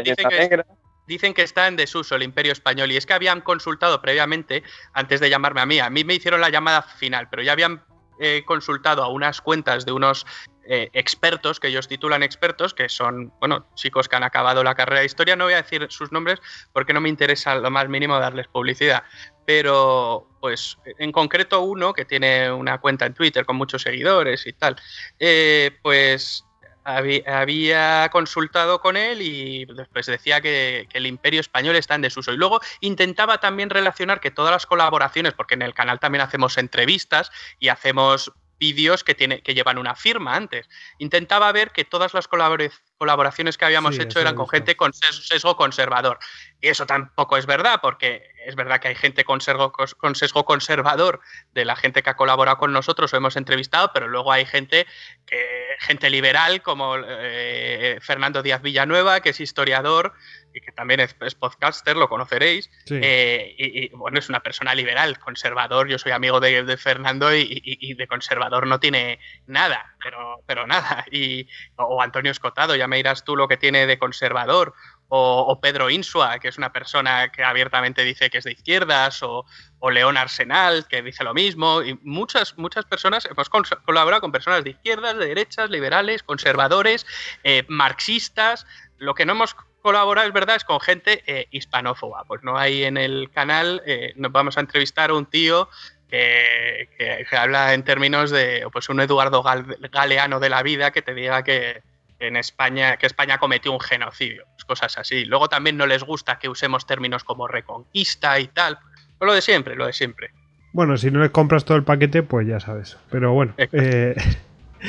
dicen que, está en desuso el imperio español y es que habían consultado previamente, antes de llamarme a mí, a mí me hicieron la llamada final, pero ya habían eh, consultado a unas cuentas de unos eh, expertos, que ellos titulan expertos, que son, bueno, chicos que han acabado la carrera de historia. No voy a decir sus nombres porque no me interesa lo más mínimo darles publicidad. Pero, pues, en concreto uno que tiene una cuenta en Twitter con muchos seguidores y tal, eh, pues había, consultado con él y después decía que, que, el imperio español está en desuso. Y luego intentaba también relacionar que todas las colaboraciones, porque en el canal también hacemos entrevistas y hacemos vídeos que, tiene, que llevan una firma antes. Intentaba ver que todas las colaboraciones que habíamos Sí, hecho eran con gente con ses- sesgo conservador. Y eso tampoco es verdad, porque es verdad que hay gente con sesgo, con sesgo conservador de la gente que ha colaborado con nosotros o hemos entrevistado, pero luego hay gente que gente liberal como eh, Fernando Díaz Villanueva, que es historiador y que también es, es podcaster, lo conoceréis. Sí. Eh, y, y, bueno, es una persona liberal, conservador. Yo soy amigo de, de Fernando y, y- y de conservador no tiene nada, pero, pero nada. Y, o Antonio Escotado, ya me dirás tú lo que tiene de conservador. O, Pedro Insua, que es una persona que abiertamente dice que es de izquierdas, o, o León Arsenal, que dice lo mismo. Y muchas, muchas personas hemos colaborado con personas de izquierdas, de derechas, liberales, conservadores, eh, marxistas. Lo que no hemos colaborado, es verdad, es con gente eh, hispanófoba. Pues no hay en el canal, eh, nos vamos a entrevistar a un tío que, habla en términos de pues un Eduardo Gal- Galeano de la vida que te diga que en España, que España cometió un genocidio, pues cosas así. Luego también no les gusta que usemos términos como reconquista y tal. Pues lo de siempre, lo de siempre. Bueno, si no les compras todo el paquete, pues ya sabes. Pero bueno. eh,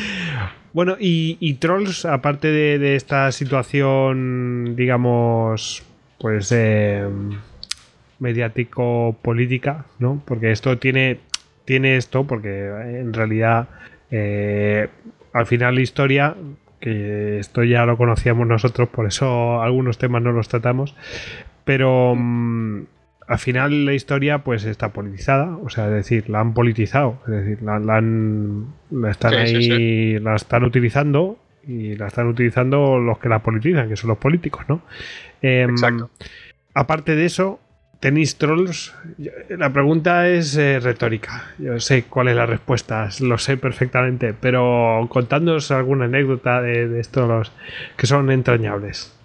bueno, y, y Trolls, aparte de, de esta situación, digamos, pues eh, mediático-política, ¿no? Porque esto tiene, tiene esto, porque en realidad eh, al final la historia, que esto ya lo conocíamos nosotros, por eso algunos temas no los tratamos, pero mm, al final la historia pues está politizada, o sea, es decir, la han politizado, es decir, la, la han, la están Sí, ahí, sí, la están utilizando y la están utilizando los que la politizan, que son los políticos, ¿no? Em, Exacto. Aparte de eso, ¿tenéis trolls? La pregunta es eh, retórica. Yo sé cuál es la respuesta, lo sé perfectamente, pero contándonos alguna anécdota de, de estos que son entrañables.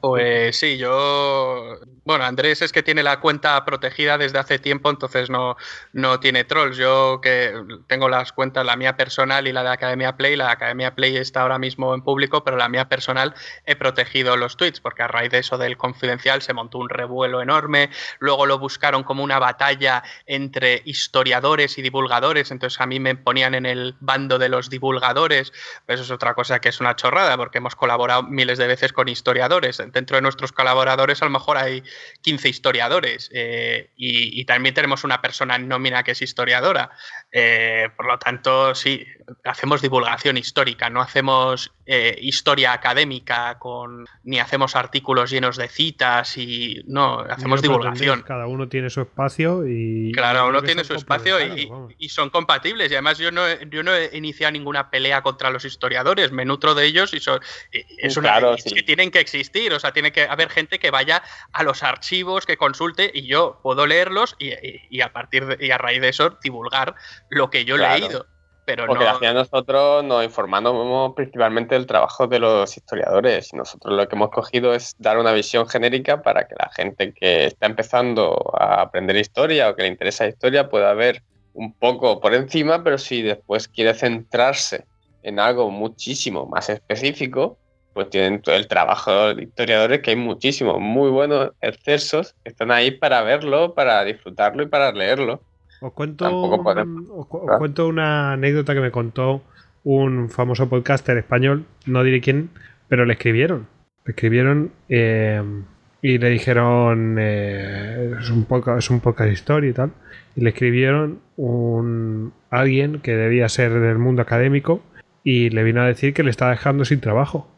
Pues sí, yo. Bueno, Andrés es que tiene la cuenta protegida desde hace tiempo, entonces no, no tiene trolls. Yo que tengo las cuentas, la mía personal y la de Academia Play. La de Academia Play está ahora mismo en público, pero la mía personal he protegido los tweets, porque a raíz de eso del confidencial se montó un revuelo enorme. Luego lo buscaron como una batalla entre historiadores y divulgadores, entonces a mí me ponían en el bando de los divulgadores. Pues eso es otra cosa que es una chorrada, porque hemos colaborado miles de veces con historiadores. Dentro de nuestros colaboradores a lo mejor hay 15 historiadores eh, y, y también tenemos una persona en nómina que es historiadora. Eh, por lo tanto, sí, hacemos divulgación histórica, no hacemos eh, historia académica con ni hacemos artículos llenos de citas y no, hacemos No divulgación. Cada uno tiene su espacio y. Claro, uno tiene su espacio y, y son compatibles. Y además yo no, he- yo no he iniciado ninguna pelea contra los historiadores, me nutro de ellos y, son, y es una, Claro, sí. que tienen que existir. O sea, tiene que haber gente que vaya a los archivos, que consulte y yo puedo leerlos y, y- y a partir de, y a raíz de eso divulgar lo que yo Claro. he leído. Pero Porque no, al final nosotros nos informamos principalmente del trabajo de los historiadores. Nosotros lo que hemos cogido es dar una visión genérica para que la gente que está empezando a aprender historia o que le interesa la historia pueda ver un poco por encima, pero si después quiere centrarse en algo muchísimo más específico, pues tienen todo el trabajo de historiadores, que hay muchísimos muy buenos excesos que están ahí para verlo, para disfrutarlo y para leerlo. Os cuento, podemos- os cu- os cuento una anécdota que me contó un famoso podcaster español, no diré quién, pero le escribieron. Le escribieron eh, y le dijeron, eh, es, un podcast, es un podcast historia y tal, y le escribieron un alguien que debía ser del mundo académico y le vino a decir que le estaba dejando sin trabajo.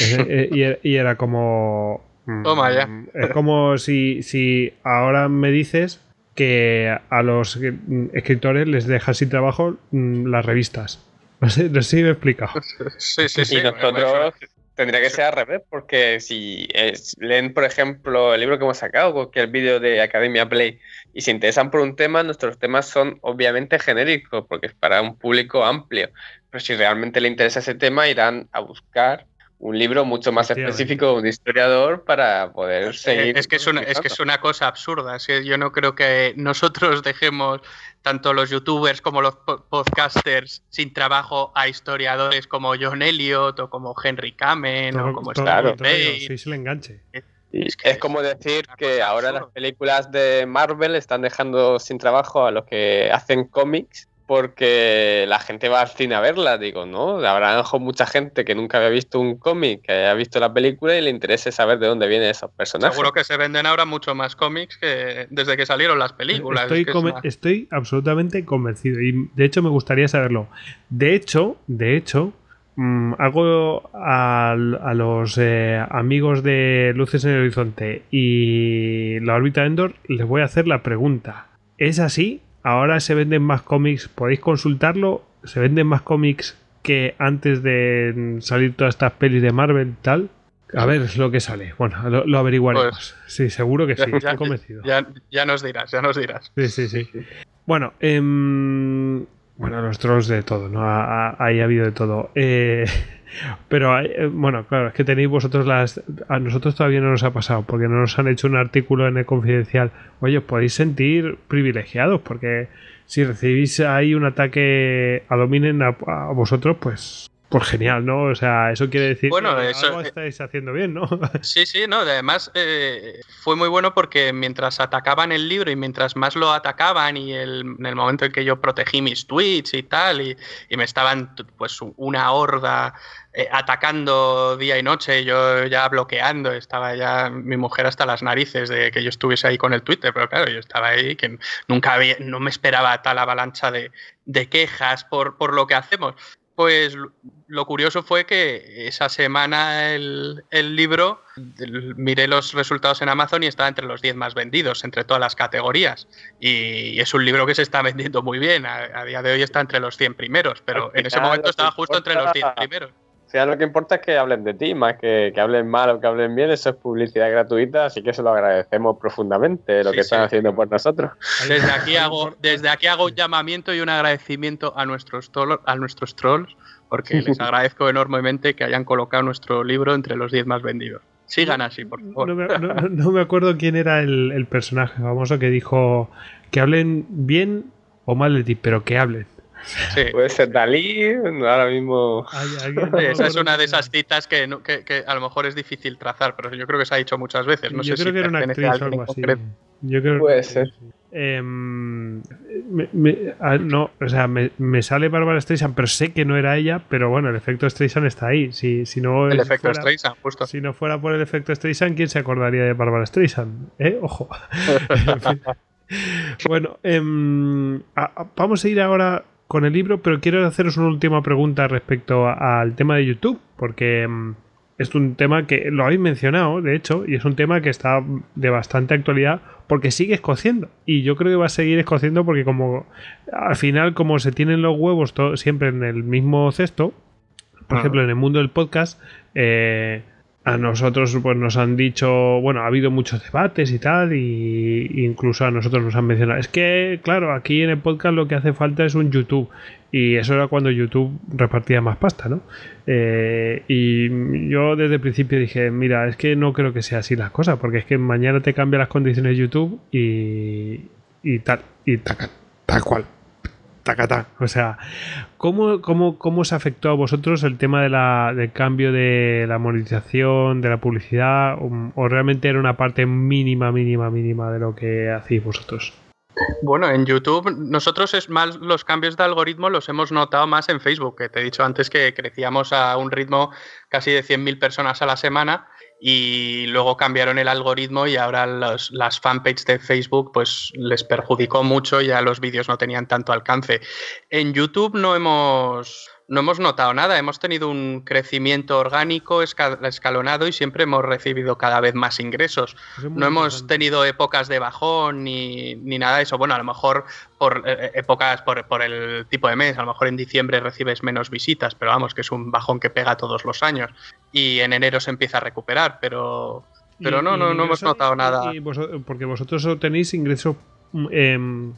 Eh, y, era- y era como... mm, Toma ya. Es como si, si ahora me dices que a los mm, escritores les dejan sin trabajo mm, las revistas. No sé, no sé si me he explicado. sí, sí, sí. y nosotros tendría que ser al revés, porque si es- leen, por ejemplo, el libro que hemos sacado, o cualquier vídeo de Academia Play, y se interesan por un tema, nuestros temas son obviamente genéricos, porque es para un público amplio. Pero si realmente le interesa ese tema, irán a buscar un libro mucho más específico de un historiador para poder Eh, seguir. Es que es, una, es que es una cosa absurda. es que yo no creo que nosotros dejemos tanto los youtubers como los po- podcasters sin trabajo a historiadores como John Elliot o como Henry Kamen o como todo Page. sí, es el enganche. Es que es como decir que ahora absurda. las películas de Marvel están dejando sin trabajo a los que hacen cómics porque la gente va al cine a verla, digo, ¿no? Habrá a mucha gente que nunca había visto un cómic, que haya visto la película y le interese saber de dónde vienen esos personajes. Seguro que se venden ahora mucho más cómics que desde que salieron las películas. Estoy, estoy absolutamente convencido y de hecho me gustaría saberlo. De hecho, de hecho, mm, hago a, los eh, amigos de Luces en el Horizonte y la órbita Endor, les voy a hacer la pregunta. ¿Es así? Ahora se venden más cómics, podéis consultarlo, se venden más cómics que antes de salir todas estas pelis de Marvel y tal. A ver es lo que sale. Bueno, lo, averiguaremos. Pues, sí, seguro que sí, estoy convencido. Ya, nos dirás, ya nos dirás. Sí, sí, sí. Bueno, em, bueno, los trolls de todo, ¿no? Ahí ha habido de todo. Eh, pero, eh, bueno, claro, es que tenéis vosotros las... A nosotros todavía no nos ha pasado, porque no nos han hecho un artículo en el confidencial. Oye, os podéis sentir privilegiados, porque si recibís ahí un ataque a dominen a vosotros, pues pues genial, ¿no? O sea, eso quiere decir que algo eh, estáis haciendo bien, ¿no? Sí, sí, no. Además, eh, fue muy bueno porque mientras atacaban el libro y mientras más lo atacaban y en el momento en que yo protegí mis tweets y tal, y, me estaban pues una horda eh, atacando día y noche, yo ya bloqueando, estaba ya mi mujer hasta las narices de que yo estuviese ahí con el Twitter, pero claro, yo estaba ahí que nunca había, no me esperaba tal avalancha de, de quejas por, por lo que hacemos. Pues lo curioso fue que esa semana el, libro, miré los resultados en Amazon y estaba entre los 10 más vendidos, entre todas las categorías. Y es un libro que se está vendiendo muy bien. A, día de hoy está entre los 100 primeros, pero en ese momento estaba justo entre los 10 primeros sea, lo que importa es que hablen de ti, más que, que hablen mal o que hablen bien, eso es publicidad gratuita, así que se lo agradecemos profundamente lo que están haciendo por nosotros. Desde aquí hago, desde aquí hago un llamamiento y un agradecimiento a nuestros, a nuestros trolls, porque les agradezco enormemente que hayan colocado nuestro libro entre los 10 más vendidos. Sigan así, por favor. No me, acuerdo quién era el, el personaje famoso que dijo que hablen bien o mal de ti, pero que hablen. Puede ser Dalí, ahora mismo. esa es una de esas citas que, que, a lo mejor es difícil trazar, pero yo creo que se ha dicho muchas veces. No yo sé creo si que era una actriz o algo así. Yo creo Puede ser. Em, no, o sea, me, sale Bárbara Streisand, pero sé que no era ella, pero bueno, el efecto Streisand está ahí. Si, si no el efecto Streisand, justo. Si no fuera por el efecto Streisand, ¿quién se acordaría de Bárbara Streisand? ¿Eh? Ojo. bueno, em, vamos a ir ahora con el libro, pero quiero haceros una última pregunta respecto al tema de YouTube, porque mm, es un tema que lo habéis mencionado, de hecho, y es un tema que está de bastante actualidad porque sigue escociendo. Y yo creo que va a seguir escociendo porque como al final, como se tienen los huevos siempre en el mismo cesto, por ejemplo, en el mundo del podcast, eh, a nosotros pues, nos han dicho, bueno, ha habido muchos debates y tal, y incluso a nosotros nos han mencionado, es que, claro, aquí en el podcast lo que hace falta es un YouTube, y eso era cuando YouTube repartía más pasta, ¿no? Eh, y yo desde el principio dije, mira, es que no creo que sea así las cosas, porque es que mañana te cambia las condiciones YouTube y, y tal, y tal, tal cual tacatá. O sea, ¿cómo, cómo, cómo os afectó a vosotros el tema de la, del cambio de la monetización, de la publicidad? O, realmente era una parte mínima, mínima, mínima de lo que hacéis vosotros? Bueno, en YouTube nosotros es más los cambios de algoritmo los hemos notado más en Facebook, que te he dicho antes que crecíamos a un ritmo casi de 100.000 personas a la semana y luego cambiaron el algoritmo y ahora las fanpages de Facebook pues les perjudicó mucho ya los vídeos no tenían tanto alcance. En YouTube no hemos no hemos notado nada, hemos tenido un crecimiento orgánico escalonado y siempre hemos recibido cada vez más ingresos. No hemos tenido épocas de bajón ni, nada de eso. Bueno, a lo mejor por eh, eh, épocas, por, por, el tipo de mes, a lo mejor en diciembre recibes menos visitas, pero vamos, que es un bajón que pega todos los años. Y en enero se empieza a recuperar, pero, pero no, no, no hemos notado nada. porque vosotros tenéis ingresos, em,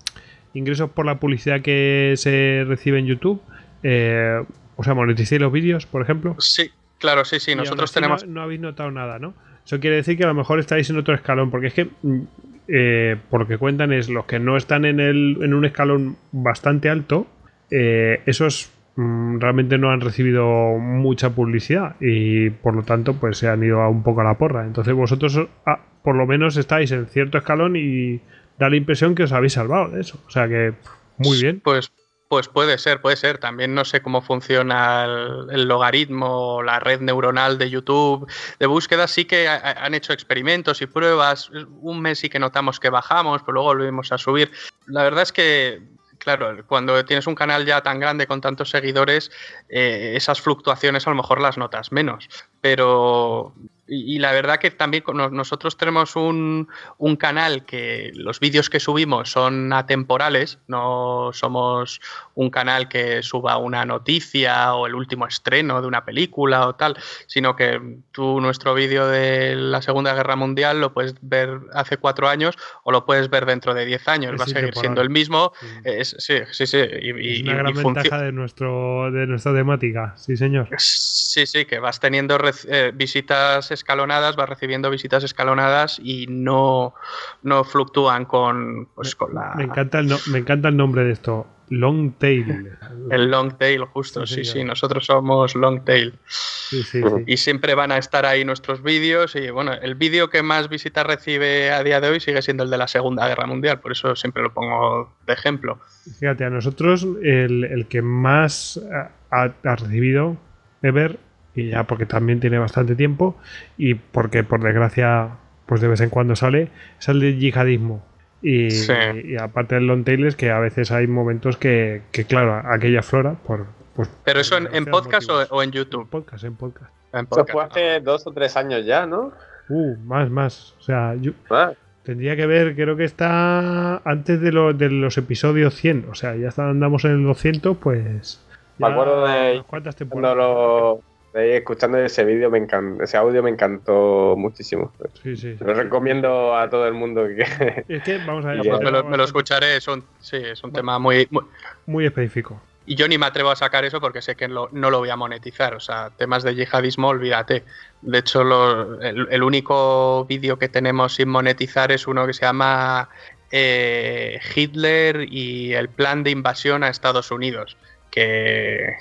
ingresos por la publicidad que se recibe en YouTube eh, o sea, moneticéis los vídeos, por ejemplo. Sí, claro, sí, sí. Nosotros tenemos. No, habéis notado nada, ¿no? Eso quiere decir que a lo mejor estáis en otro escalón, porque es que, mm, eh, por lo que cuentan, es los que no están en, el, en un escalón bastante alto, eh, esos mm, realmente no han recibido mucha publicidad y por lo tanto, pues se han ido a un poco a la porra. Entonces, vosotros, ah, por lo menos, estáis en cierto escalón y da la impresión que os habéis salvado de eso. O sea que, muy bien. Pues Pues puede ser, puede ser. También no sé cómo funciona el, logaritmo, la red neuronal de YouTube de búsqueda. Sí que han hecho experimentos y pruebas. Un mes sí que notamos que bajamos, pero luego volvimos a subir. La verdad es que claro, cuando tienes un canal ya tan grande con tantos seguidores, eh, esas fluctuaciones a lo mejor las notas menos. Pero y, la verdad que también nosotros tenemos un, canal que los vídeos que subimos son atemporales, no somos un canal que suba una noticia o el último estreno de una película o tal, sino que tú nuestro vídeo de la Segunda Guerra Mundial lo puedes ver hace cuatro años o lo puedes ver dentro de diez años, va a seguir siendo el mismo. Es, sí, sí, sí. Y, una gran ventaja de, nuestro, de nuestra temática, sí señor. Sí, sí, que vas teniendo eh, visitas escalonadas, vas recibiendo visitas escalonadas y no, no fluctúan con, pues, con la... Me encanta, el me encanta el nombre de esto. Long tail. El long tail, justo, sí, sí, nosotros somos long tail. y siempre van a estar ahí nuestros vídeos. Y bueno, el vídeo que más visitas recibe a día de hoy sigue siendo el de la Segunda Guerra Mundial, por eso siempre lo pongo de ejemplo. Fíjate, a nosotros el, que más ha, ha recibido Ever y ya porque también tiene bastante tiempo y porque por desgracia pues de vez en cuando sale, es el de yihadismo. Y, aparte del long tail es que a veces hay momentos que, claro, aquella flora por... Pues, ¿Pero eso en, podcast o, en YouTube? En podcast, en podcast. Eso fue hace dos o tres años ya, ¿no? Uh, más, más. O sea, yo... Ah. Tendría que ver, creo que está antes de, de los episodios 100. O sea, ya andamos en el 200, pues... Me acuerdo de... ¿Cuántas temporadas? Escuchando ese vídeo, me ese audio me encantó muchísimo. Sí, sí. Lo recomiendo a todo el mundo que. Es que, vamos a ver. Pues me, lo, escucharé, es un, sí, es un tema muy, muy, específico. Y yo ni me atrevo a sacar eso porque sé que no lo voy a monetizar. O sea, temas de yihadismo, olvídate. De hecho, el, único vídeo que tenemos sin monetizar es uno que se llama eh, Hitler y el plan de invasión a Estados Unidos. Que,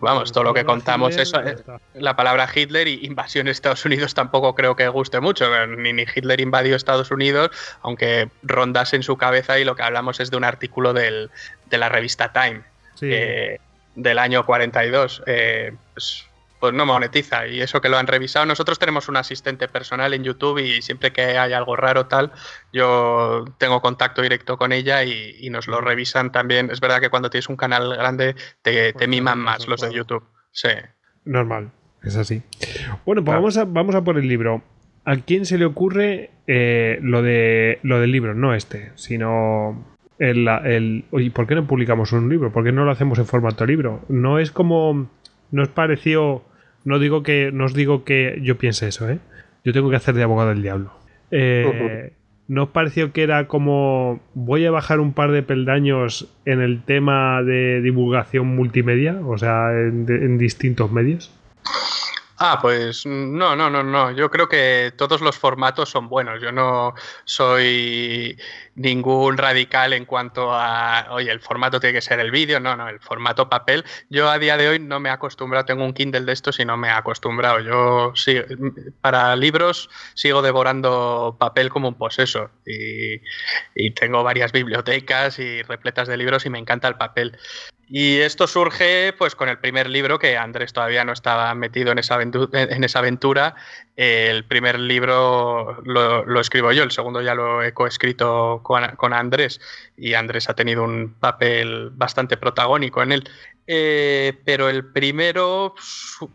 vamos, todo lo que contamos eso. Eh, la palabra Hitler y invasión de Estados Unidos tampoco creo que guste mucho. Ni, Hitler invadió Estados Unidos, aunque rondas en su cabeza y lo que hablamos es de un artículo del, de la revista Time eh, del año 42. Eh, pues, pues no monetiza y eso que lo han revisado. Nosotros tenemos un asistente personal en YouTube y siempre que hay algo raro tal, yo tengo contacto directo con ella y, nos lo revisan también. Es verdad que cuando tienes un canal grande te, pues miman más los de YouTube. Sí. Normal, es así. Bueno, pues vamos, a, vamos a por el libro. ¿A quién se le ocurre eh, lo, de, lo del libro? No este, sino el, el... Oye, ¿por qué no publicamos un libro? ¿Por qué no lo hacemos en formato libro? No es como ¿No os pareció.? No digo que. No os digo que yo piense eso, ¿eh? Yo tengo que hacer de abogado del diablo. Eh, ¿No os pareció que era como. Voy a bajar un par de peldaños en el tema de divulgación multimedia? O sea, en distintos medios. Ah, pues no, no, no, no. Yo creo que todos los formatos son buenos. Yo no soy ningún radical en cuanto a, oye, el formato tiene que ser el vídeo. No, no, el formato papel. Yo a día de hoy no me he acostumbrado, tengo un Kindle de estos y no me he acostumbrado. Yo sí, para libros sigo devorando papel como un poseso y tengo varias bibliotecas y repletas de libros y me encanta el papel. Y esto surge pues con el primer libro, que Andrés todavía no estaba metido en esa aventura. El primer libro lo, escribo yo, el segundo ya lo he coescrito con, Andrés y Andrés ha tenido un papel bastante protagónico en él. Eh, pero el primero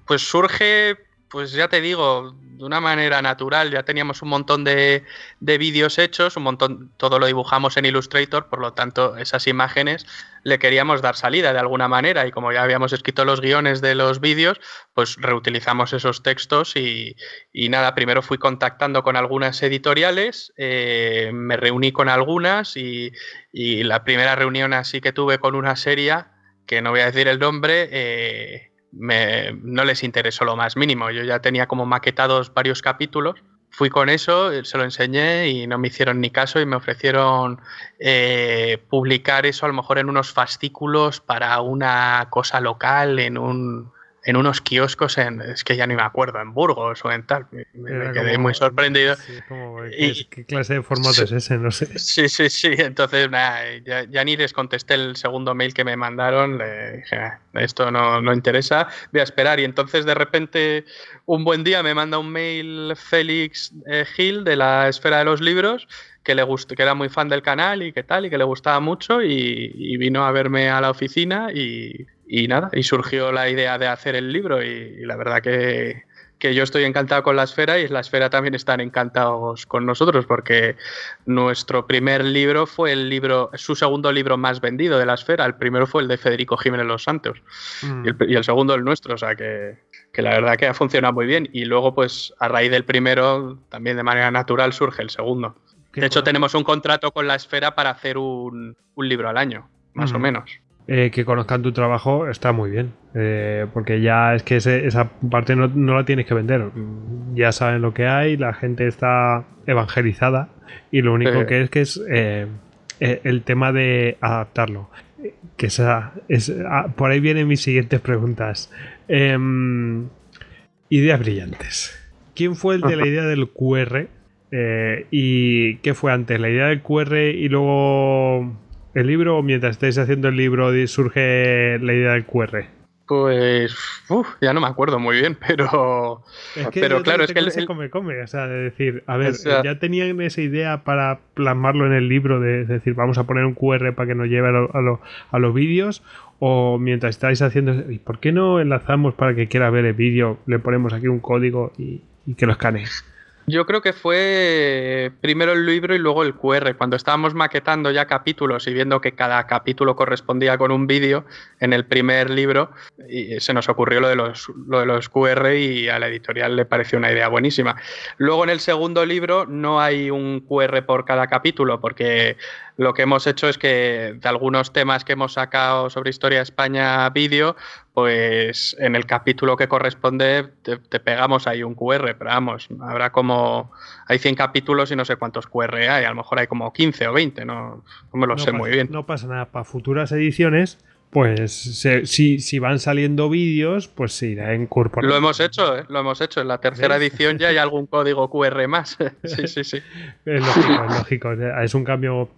pues surge pues ya te digo, de una manera natural, ya teníamos un montón de, vídeos hechos, un montón, todo lo dibujamos en Illustrator, por lo tanto, esas imágenes le queríamos dar salida de alguna manera y como ya habíamos escrito los guiones de los vídeos, pues reutilizamos esos textos y, nada, primero fui contactando con algunas editoriales, eh, me reuní con algunas y, la primera reunión así que tuve con una serie, que no voy a decir el nombre, eh, no les interesó lo más mínimo. Yo ya tenía como maquetados varios capítulos. Fui con eso, se lo enseñé y no me hicieron ni caso y me ofrecieron eh, publicar eso a lo mejor en unos fascículos para una cosa local, en un, en unos kioscos en, es que ya ni me acuerdo, en Burgos o en tal. Me, quedé como- muy sorprendido. sí, como, ¿qué, Y- qué clase de formato es ese? No sé. Sí, sí, sí. Entonces, nada, ya, ya ni les contesté el segundo mail que me mandaron. Le dije, "Ah, esto no, no interesa, voy a esperar. Y entonces, de repente, un buen día me manda un mail Félix eh, Gil de la Esfera de los Libros, que, le gust- que era muy fan del canal y que tal, y que le gustaba mucho. Y, y vino a verme a la oficina y, y nada, y surgió la idea de hacer el libro. Y, y la verdad que, que yo estoy encantado con la esfera y la esfera también están encantados con nosotros porque nuestro primer libro fue el libro, su segundo libro más vendido de la esfera. El primero fue el de Federico Jiménez Los Santos Mm. y el, y el segundo el nuestro, o sea que, que la verdad que ha funcionado muy bien. Y luego, pues a raíz del primero, también de manera natural surge el segundo. ¿Qué De hecho, tenemos un contrato con la esfera para hacer un, un libro al año, más o Ujú. menos. Eh, que conozcan tu trabajo está muy bien. eh, porque ya es que ese- esa parte no, no la tienes que vender. Ya saben lo que hay, la gente está evangelizada. Y lo único que es que es eh, el tema de adaptarlo. Que esa, es, ah, por ahí vienen mis siguientes preguntas. Em, ideas brillantes. ¿Quién fue el de la idea del QR? ¿Y qué fue antes? ¿La idea del QR y luego el libro? ¿O mientras estáis haciendo el libro surge la idea del QR? Pues uf, ya no me acuerdo muy bien, pero Es Pero yo claro, es que el- se come, come. O sea, de decir, a ver, O sea- ya tenían esa idea para plasmarlo en el libro, de, decir, vamos a poner un QR para que nos lleve a, lo- a, lo- a los vídeos, o mientras estáis haciendo, ¿y por qué no enlazamos para que quiera ver el vídeo, le ponemos aquí un código y, y que lo escanee? Yo creo que fue primero el libro y luego el QR. Cuando estábamos maquetando ya capítulos y viendo que cada capítulo correspondía con un vídeo en el primer libro, y se nos ocurrió lo de, los, lo de los QR y a la editorial le pareció una idea buenísima. Luego en el segundo libro no hay un QR por cada capítulo, porque lo que hemos hecho es que de algunos temas que hemos sacado sobre Historia de España vídeo, pues en el capítulo que corresponde te, te pegamos ahí un QR, pero vamos, habrá como, hay 100 capítulos y no sé cuántos QR hay, a lo mejor hay como 15 o 20, no, no me lo sé pasa, muy bien. No pasa nada. Para futuras ediciones, pues se- si, si van saliendo vídeos, pues se irá incorporando. Lo hemos hecho, ¿eh? lo hemos hecho. En la tercera edición ya hay algún código QR más. sí, sí, sí. Es lógico, es lógico. Es un cambio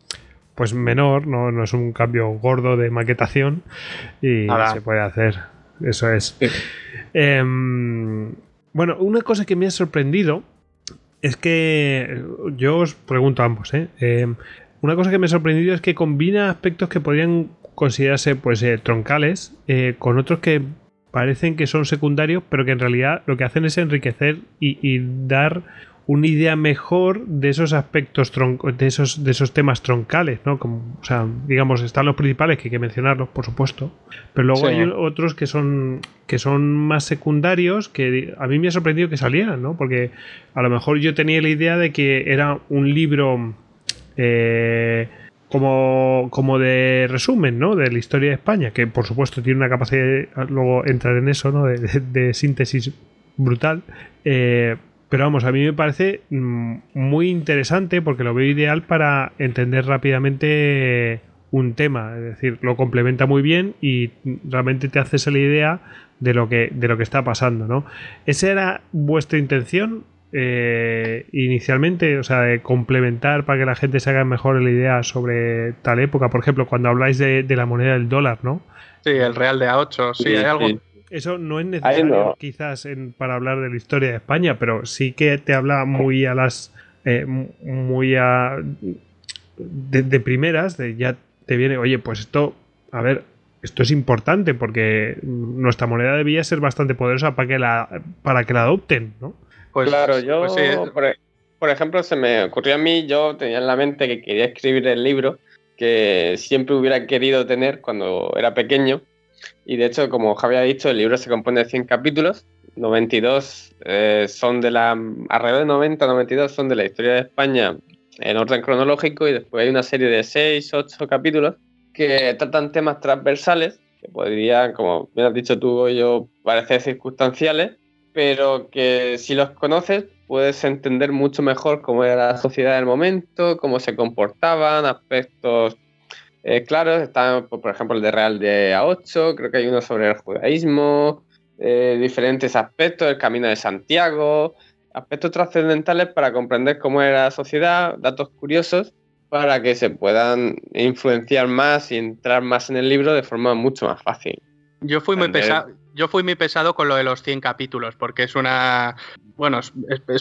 pues menor, no, no es un cambio gordo de maquetación y se puede hacer. Eso es. Em, bueno, una cosa que me ha sorprendido es que yo os pregunto a ambos, ¿eh? Em, una cosa que me ha sorprendido es que combina aspectos que podrían considerarse pues eh, troncales eh, con otros que parecen que son secundarios, pero que en realidad lo que hacen es enriquecer y, y dar una idea mejor de esos aspectos de esos de esos temas troncales, ¿no? Como, o sea, digamos, están los principales que hay que mencionarlos, por supuesto, pero luego Sí. hay otros que son que son más secundarios que a mí me ha sorprendido que salieran, ¿no? Porque a lo mejor yo tenía la idea de que era un libro eh, como, como de resumen, ¿no? De la historia de España, que por supuesto tiene una capacidad, de, luego entrar en eso, ¿no? De, de- de síntesis brutal. Eh, pero vamos, a mí me parece mm, muy interesante porque lo veo ideal para entender rápidamente un tema. Es decir, lo complementa muy bien y realmente te haces la idea de lo que, de lo que está pasando, ¿no? ¿Esa era vuestra intención? eh, inicialmente, o sea, de complementar para que la gente se haga mejor la idea sobre tal época. Por ejemplo, cuando habláis de, de la moneda del dólar, ¿no? Sí, el Real de A8, sí, hay algo. sí. Eso no es necesario no. quizás en- para hablar de la historia de España, pero sí que te habla muy a las... eh, muy a... De, de primeras, de ya te viene, oye, pues esto, a ver, esto es importante porque nuestra moneda debía ser bastante poderosa para que la, para que la adopten, ¿no? Pues, claro, yo, pues sí, por, e- por ejemplo, se me ocurrió a mí, yo tenía en la mente que quería escribir el libro que siempre hubiera querido tener cuando era pequeño. Y de hecho, como Javi ha dicho, el libro se compone de 100 capítulos, 92 eh, son de la, alrededor de 90, 92 son de la historia de España en orden cronológico y después hay una serie de 6, 8 capítulos que tratan temas transversales que podrían, como bien has dicho tú o yo, parecer circunstanciales, pero que si los conoces puedes entender mucho mejor cómo era la sociedad del momento, cómo se comportaban, aspectos eh, claros. Está, por ejemplo, el de Real de A8, creo que hay uno sobre el judaísmo, eh, diferentes aspectos, el camino de Santiago, aspectos trascendentales para comprender cómo era la sociedad, datos curiosos para que se puedan influenciar más y entrar más en el libro de forma mucho más fácil. Yo fui muy pesado, yo fui muy pesado con lo de los 100 capítulos, porque es una. Bueno,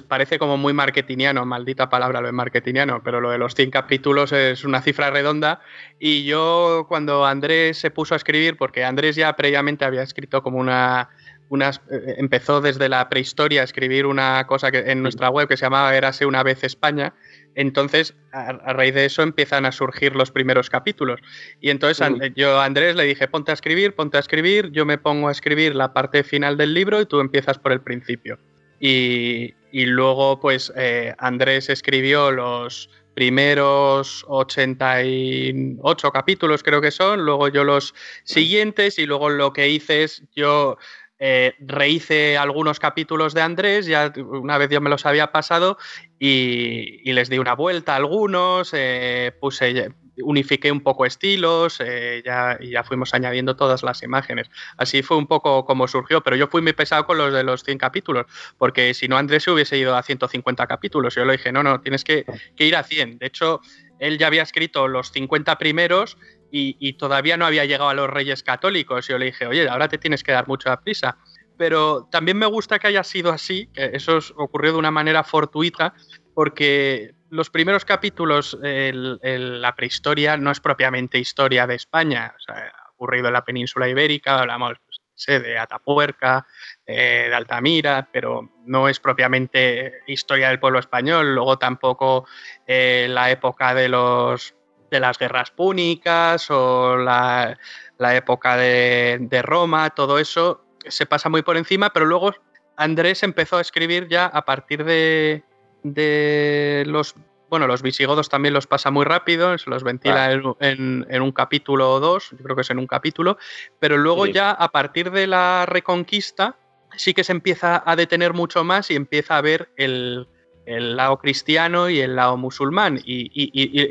parece como muy marketingiano, maldita palabra lo de marketingiano, pero lo de los 100 capítulos es una cifra redonda. Y yo, cuando Andrés se puso a escribir, porque Andrés ya previamente había escrito como una. Unas, eh, empezó desde la prehistoria a escribir una cosa que en nuestra web que se llamaba Érase una vez España, entonces, a, raíz de eso empiezan a surgir los primeros capítulos. Y entonces yo a Andrés le dije, ponte a escribir, ponte a escribir, yo me pongo a escribir la parte final del libro y tú empiezas por el principio. Y, luego, pues, eh, Andrés escribió los primeros 88 capítulos, creo que son, luego yo los siguientes y luego lo que hice es yo eh, rehice algunos capítulos de Andrés, ya una vez yo me los había pasado y, les di una vuelta a algunos, eh, puse, unifiqué un poco estilos eh, ya, y ya fuimos añadiendo todas las imágenes. Así fue un poco como surgió, pero yo fui muy pesado con los de los 100 capítulos, porque si no Andrés se hubiese ido a 150 capítulos. Yo le dije, no, no, tienes que, que ir a 100. De hecho, él ya había escrito los 50 primeros y, todavía no había llegado a los Reyes Católicos. Yo le dije, oye, ahora te tienes que dar mucha prisa. Pero también me gusta que haya sido así, que eso ocurrió de una manera fortuita, porque los primeros capítulos, la prehistoria no es propiamente historia de España, ha ocurrido en la península ibérica, hablamos pues, de Atapuerca, de Altamira, pero no es propiamente historia del pueblo español, luego tampoco eh, la época de los de las guerras púnicas o la, época de, Roma, todo eso se pasa muy por encima, pero luego Andrés empezó a escribir ya a partir de, de los... Bueno, los visigodos también los pasa muy rápido, se los ventila en, un capítulo o dos, yo creo que es en un capítulo, pero luego ya a partir de la reconquista sí que se empieza a detener mucho más y empieza a ver el, el lado cristiano y el lado musulmán y,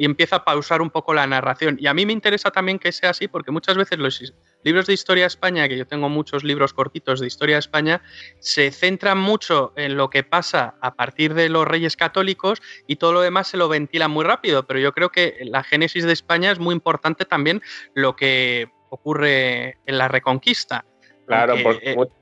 empieza a pausar un poco la narración. Y a mí me interesa también que sea así porque muchas veces los libros de historia de España, que yo tengo muchos libros cortitos de historia de España, se centran mucho en lo que pasa a partir de los reyes católicos y todo lo demás se lo ventila muy rápido, pero yo creo que la génesis de España es muy importante también lo que ocurre en la reconquista. Claro, porque, mucho,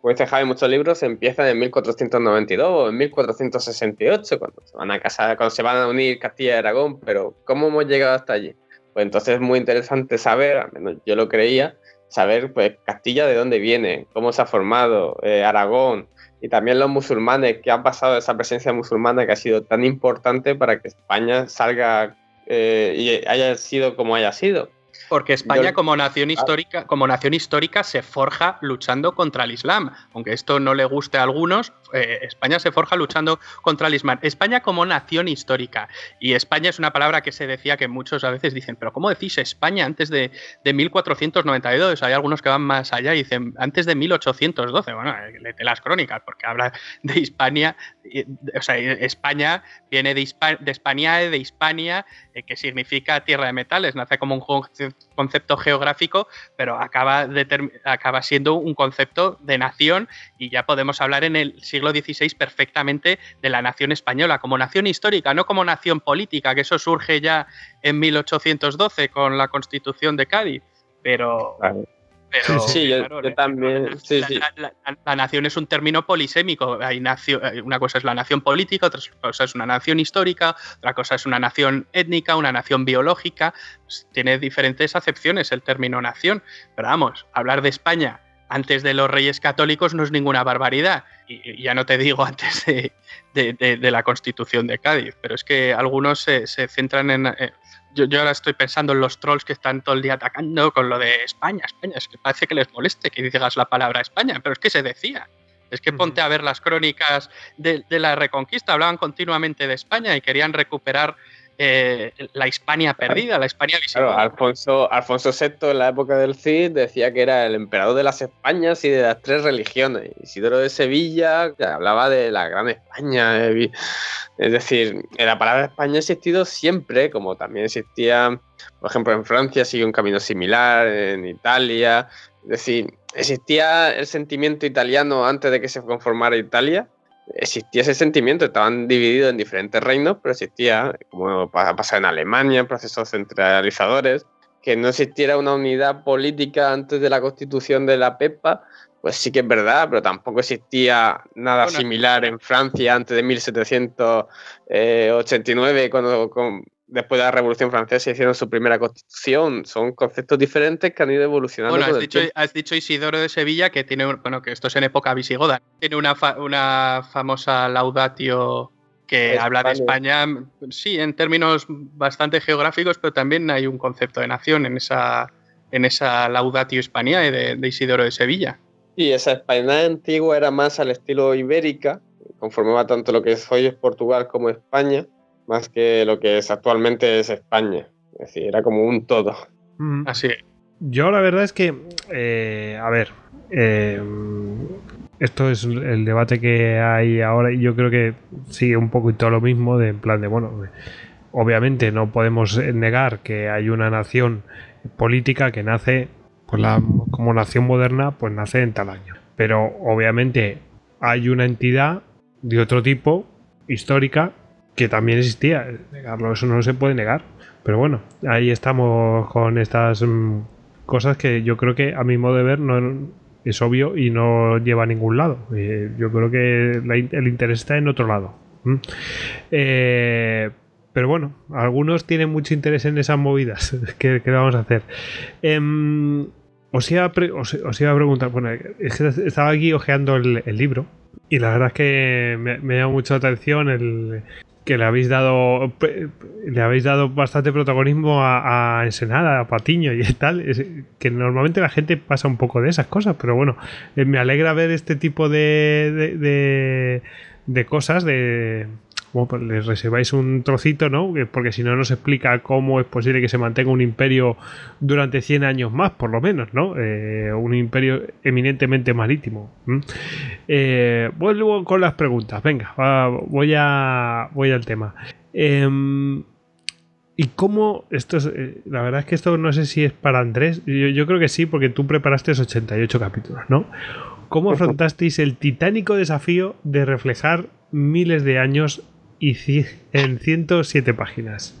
como dice Javi, muchos libros empiezan en 1492 o en 1468, cuando se van a casar, cuando se van a unir Castilla y Aragón, pero ¿cómo hemos llegado hasta allí? Pues entonces es muy interesante saber, al menos yo lo creía, saber pues Castilla de dónde viene, cómo se ha formado, eh, Aragón, y también los musulmanes, qué ha pasado esa presencia musulmana que ha sido tan importante para que España salga eh, y haya sido como haya sido. Porque España como nación histórica, como nación histórica se forja luchando contra el Islam. Aunque esto no le guste a algunos, eh, España se forja luchando contra el Islam. España como nación histórica. Y España es una palabra que se decía que muchos a veces dicen, pero ¿cómo decís España antes de, de 1492? Hay algunos que van más allá y dicen antes de 1812. Bueno, de las crónicas, porque habla de Hispania. O sea, España viene de, de Hispania, de Hispania, eh, que significa tierra de metales. Nace como un concepto geográfico, pero acaba, acaba siendo un concepto de nación y ya podemos hablar en el siglo XVI perfectamente de la nación española como nación histórica, no como nación política, que eso surge ya en 1812 con la Constitución de Cádiz. Pero, sí, yo, también. La, nación es un término polisémico. Hay una cosa es la nación política, otra cosa es una nación histórica, otra cosa es una nación étnica, una nación biológica. Pues tiene diferentes acepciones el término nación. Pero vamos, hablar de España antes de los reyes católicos no es ninguna barbaridad. Y, ya no te digo antes de, la constitución de Cádiz. Pero es que algunos se, centran en, eh, yo, ahora estoy pensando en los trolls que están todo el día atacando con lo de España, España. Es que parece que les moleste que digas la palabra España, pero es que se decía. Es que ponte a ver las crónicas de, de la Reconquista, hablaban continuamente de España y querían recuperar eh, la Hispania perdida, la Hispania visible. Claro, Alfonso, Alfonso VI en la época del Cid decía que era el emperador de las Españas y de las tres religiones. Isidoro de Sevilla hablaba de la gran España. Eh, es decir, la palabra España ha existido siempre, como también existía, por ejemplo, en Francia sigue un camino similar, en Italia. Es decir, existía el sentimiento italiano antes de que se conformara Italia. Existía ese sentimiento, estaban divididos en diferentes reinos, pero existía, como pasa en Alemania, procesos centralizadores, que no existiera una unidad política antes de la constitución de la PEPA, pues sí que es verdad, pero tampoco existía nada similar en Francia antes de 1789, cuando después de la Revolución Francesa hicieron su primera constitución. Son conceptos diferentes que han ido evolucionando. Bueno, has, dicho, Isidoro de Sevilla que tiene, bueno, que esto es en época visigoda. Tiene una, una famosa laudatio que habla de España, sí, en términos bastante geográficos, pero también hay un concepto de nación en esa, en esa laudatio Hispania de, de Isidoro de Sevilla. Y esa España antigua era más al estilo ibérica, conformaba tanto lo que hoy es Portugal como España más que lo que es actualmente es España. Es decir, era como un todo. Mm. Así Yo la verdad es que, eh, a ver, eh, esto es el debate que hay ahora y yo creo que sigue un poco y todo lo mismo de en plan de, bueno, obviamente no podemos negar que hay una nación política que nace, pues la, como nación moderna, pues nace en tal año. Pero obviamente hay una entidad de otro tipo, histórica, que también existía. Eso no se puede negar. Pero bueno, ahí estamos con estas mm, cosas que yo creo que a mi modo de ver no es obvio y no lleva a ningún lado. Eh, yo creo que el interés está en otro lado. Eh, pero bueno, algunos tienen mucho interés en esas movidas. ¿Qué, vamos a hacer? Em, os, iba a os, iba a preguntar, bueno, estaba aquí ojeando el, libro y la verdad es que me, me llama mucho la atención el, que le habéis dado le habéis dado bastante protagonismo a, Ensenada, a Patiño y tal, que normalmente la gente pasa un poco de esas cosas, pero bueno, eh, me alegra ver este tipo de, de, de cosas, de, bueno, pues les reserváis un trocito, ¿no? Porque si no, nos explica cómo es posible que se mantenga un imperio durante 100 años más, por lo menos, ¿no? Eh, un imperio eminentemente marítimo. Eh, vuelvo con las preguntas. Venga, voy, a, voy al tema. Em, ¿Y cómo? Esto es, eh, la verdad es que esto no sé si es para Andrés. Yo, yo creo que sí, porque tú preparaste 88 capítulos, ¿no? ¿Cómo afrontasteis el titánico desafío de reflejar miles de años y en 107 páginas.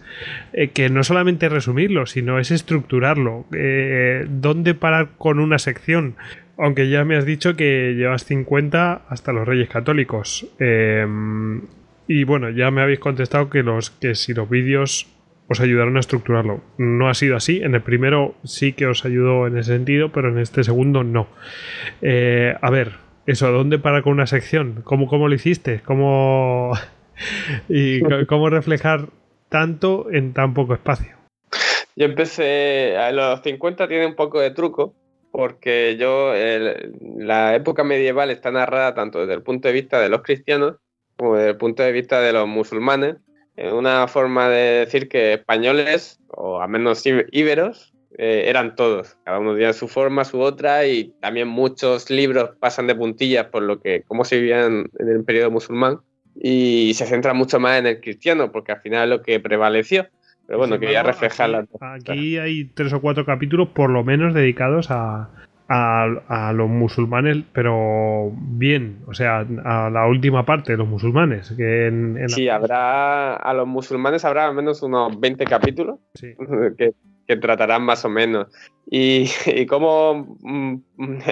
Eh, que no solamente resumirlo, sino es estructurarlo. Eh, ¿Dónde parar con una sección? Aunque ya me has dicho que llevas 50 hasta los Reyes Católicos. Eh, y bueno, ya me habéis contestado que, los, que si los vídeos os ayudaron a estructurarlo. No ha sido así. En el primero sí que os ayudó en ese sentido, pero en este segundo no. a ver, eso, ¿dónde parar con una sección? ¿Cómo, cómo lo hiciste? ¿Cómo, y cómo reflejar tanto en tan poco espacio. Yo empecé, a los 50 tiene un poco de truco, porque yo, la época medieval está narrada tanto desde el punto de vista de los cristianos como desde el punto de vista de los musulmanes. En una forma de decir que españoles, o al menos íberos, eh, eran todos. Cada uno tenía su forma, su otra, y también muchos libros pasan de puntillas por lo que cómo se vivían en el periodo musulmán y se centra mucho más en el cristiano, porque al final es lo que prevaleció. Pero bueno, quería reflejar Aquí, hay tres o cuatro capítulos, por lo menos, dedicados a, a, los musulmanes, pero bien, o sea, a la última parte de los musulmanes. Que en, sí, habrá, a los musulmanes habrá al menos unos 20 capítulos que, que, tratarán más o menos. Y, y cómo mm,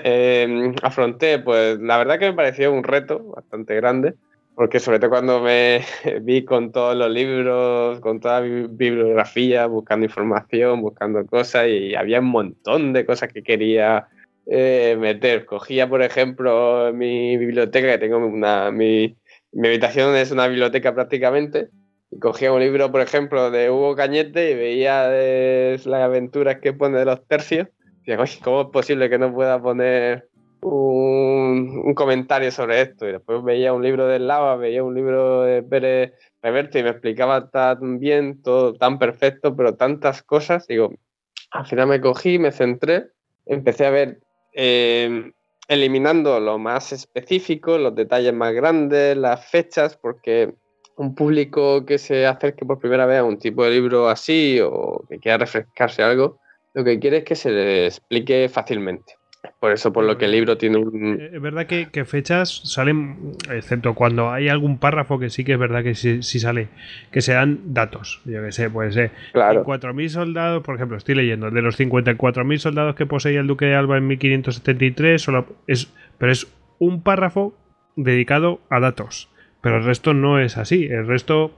eh, afronté, pues la verdad que me pareció un reto bastante grande porque sobre todo cuando me vi con todos los libros, con toda mi bibliografía, buscando información, buscando cosas, y había un montón de cosas que quería eh, meter. Cogía, por ejemplo, mi biblioteca, que tengo una. Mi, mi habitación es una biblioteca prácticamente, y cogía un libro, por ejemplo, de Hugo Cañete y veía las aventuras que pone de los tercios. Y ¿cómo es posible que no pueda poner un, comentario sobre esto y después veía un libro de Lava, veía un libro de Pérez Reverte y me explicaba tan bien, todo tan perfecto, pero tantas cosas. Digo, al final me cogí, me centré, empecé a ver, em, eliminando lo más específico, los detalles más grandes, las fechas, porque un público que se acerque por primera vez a un tipo de libro así o que quiera refrescarse algo, lo que quiere es que se le explique fácilmente. Por eso, por lo que el libro tiene un... Eh, Es verdad que, que fechas salen, excepto cuando hay algún párrafo que sí que es verdad que sí, sí sale, que sean datos. Yo que sé, pues eh, Claro. 4.000 soldados, por ejemplo, estoy leyendo, de los 54.000 soldados que poseía el duque de Alba en 1573, solo es, pero es un párrafo dedicado a datos. Pero el resto no es así, el resto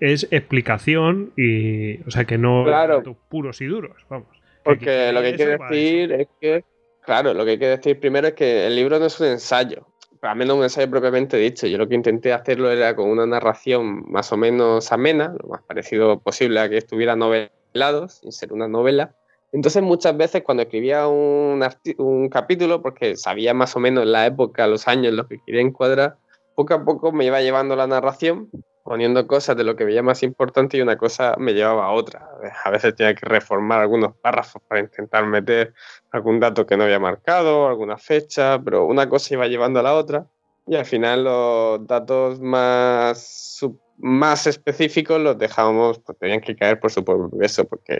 es explicación y, o sea, que no Claro. datos puros y duros, vamos. Porque lo que va decir es que, claro, lo que hay que decir primero es que el libro no es un ensayo, al menos un ensayo propiamente dicho. Yo lo que intenté hacerlo era con una narración más o menos amena, lo más parecido posible a que estuviera novelado, sin ser una novela. Entonces muchas veces cuando escribía un, un capítulo, porque sabía más o menos la época, los años, los que quería encuadrar, poco a poco me iba llevando la narración poniendo cosas de lo que veía más importante y una cosa me llevaba a otra. A veces tenía que reformar algunos párrafos para intentar meter algún dato que no había marcado, alguna fecha, pero una cosa iba llevando a la otra y al final los datos más, más específicos los dejábamos, pues tenían que caer por su propio peso, porque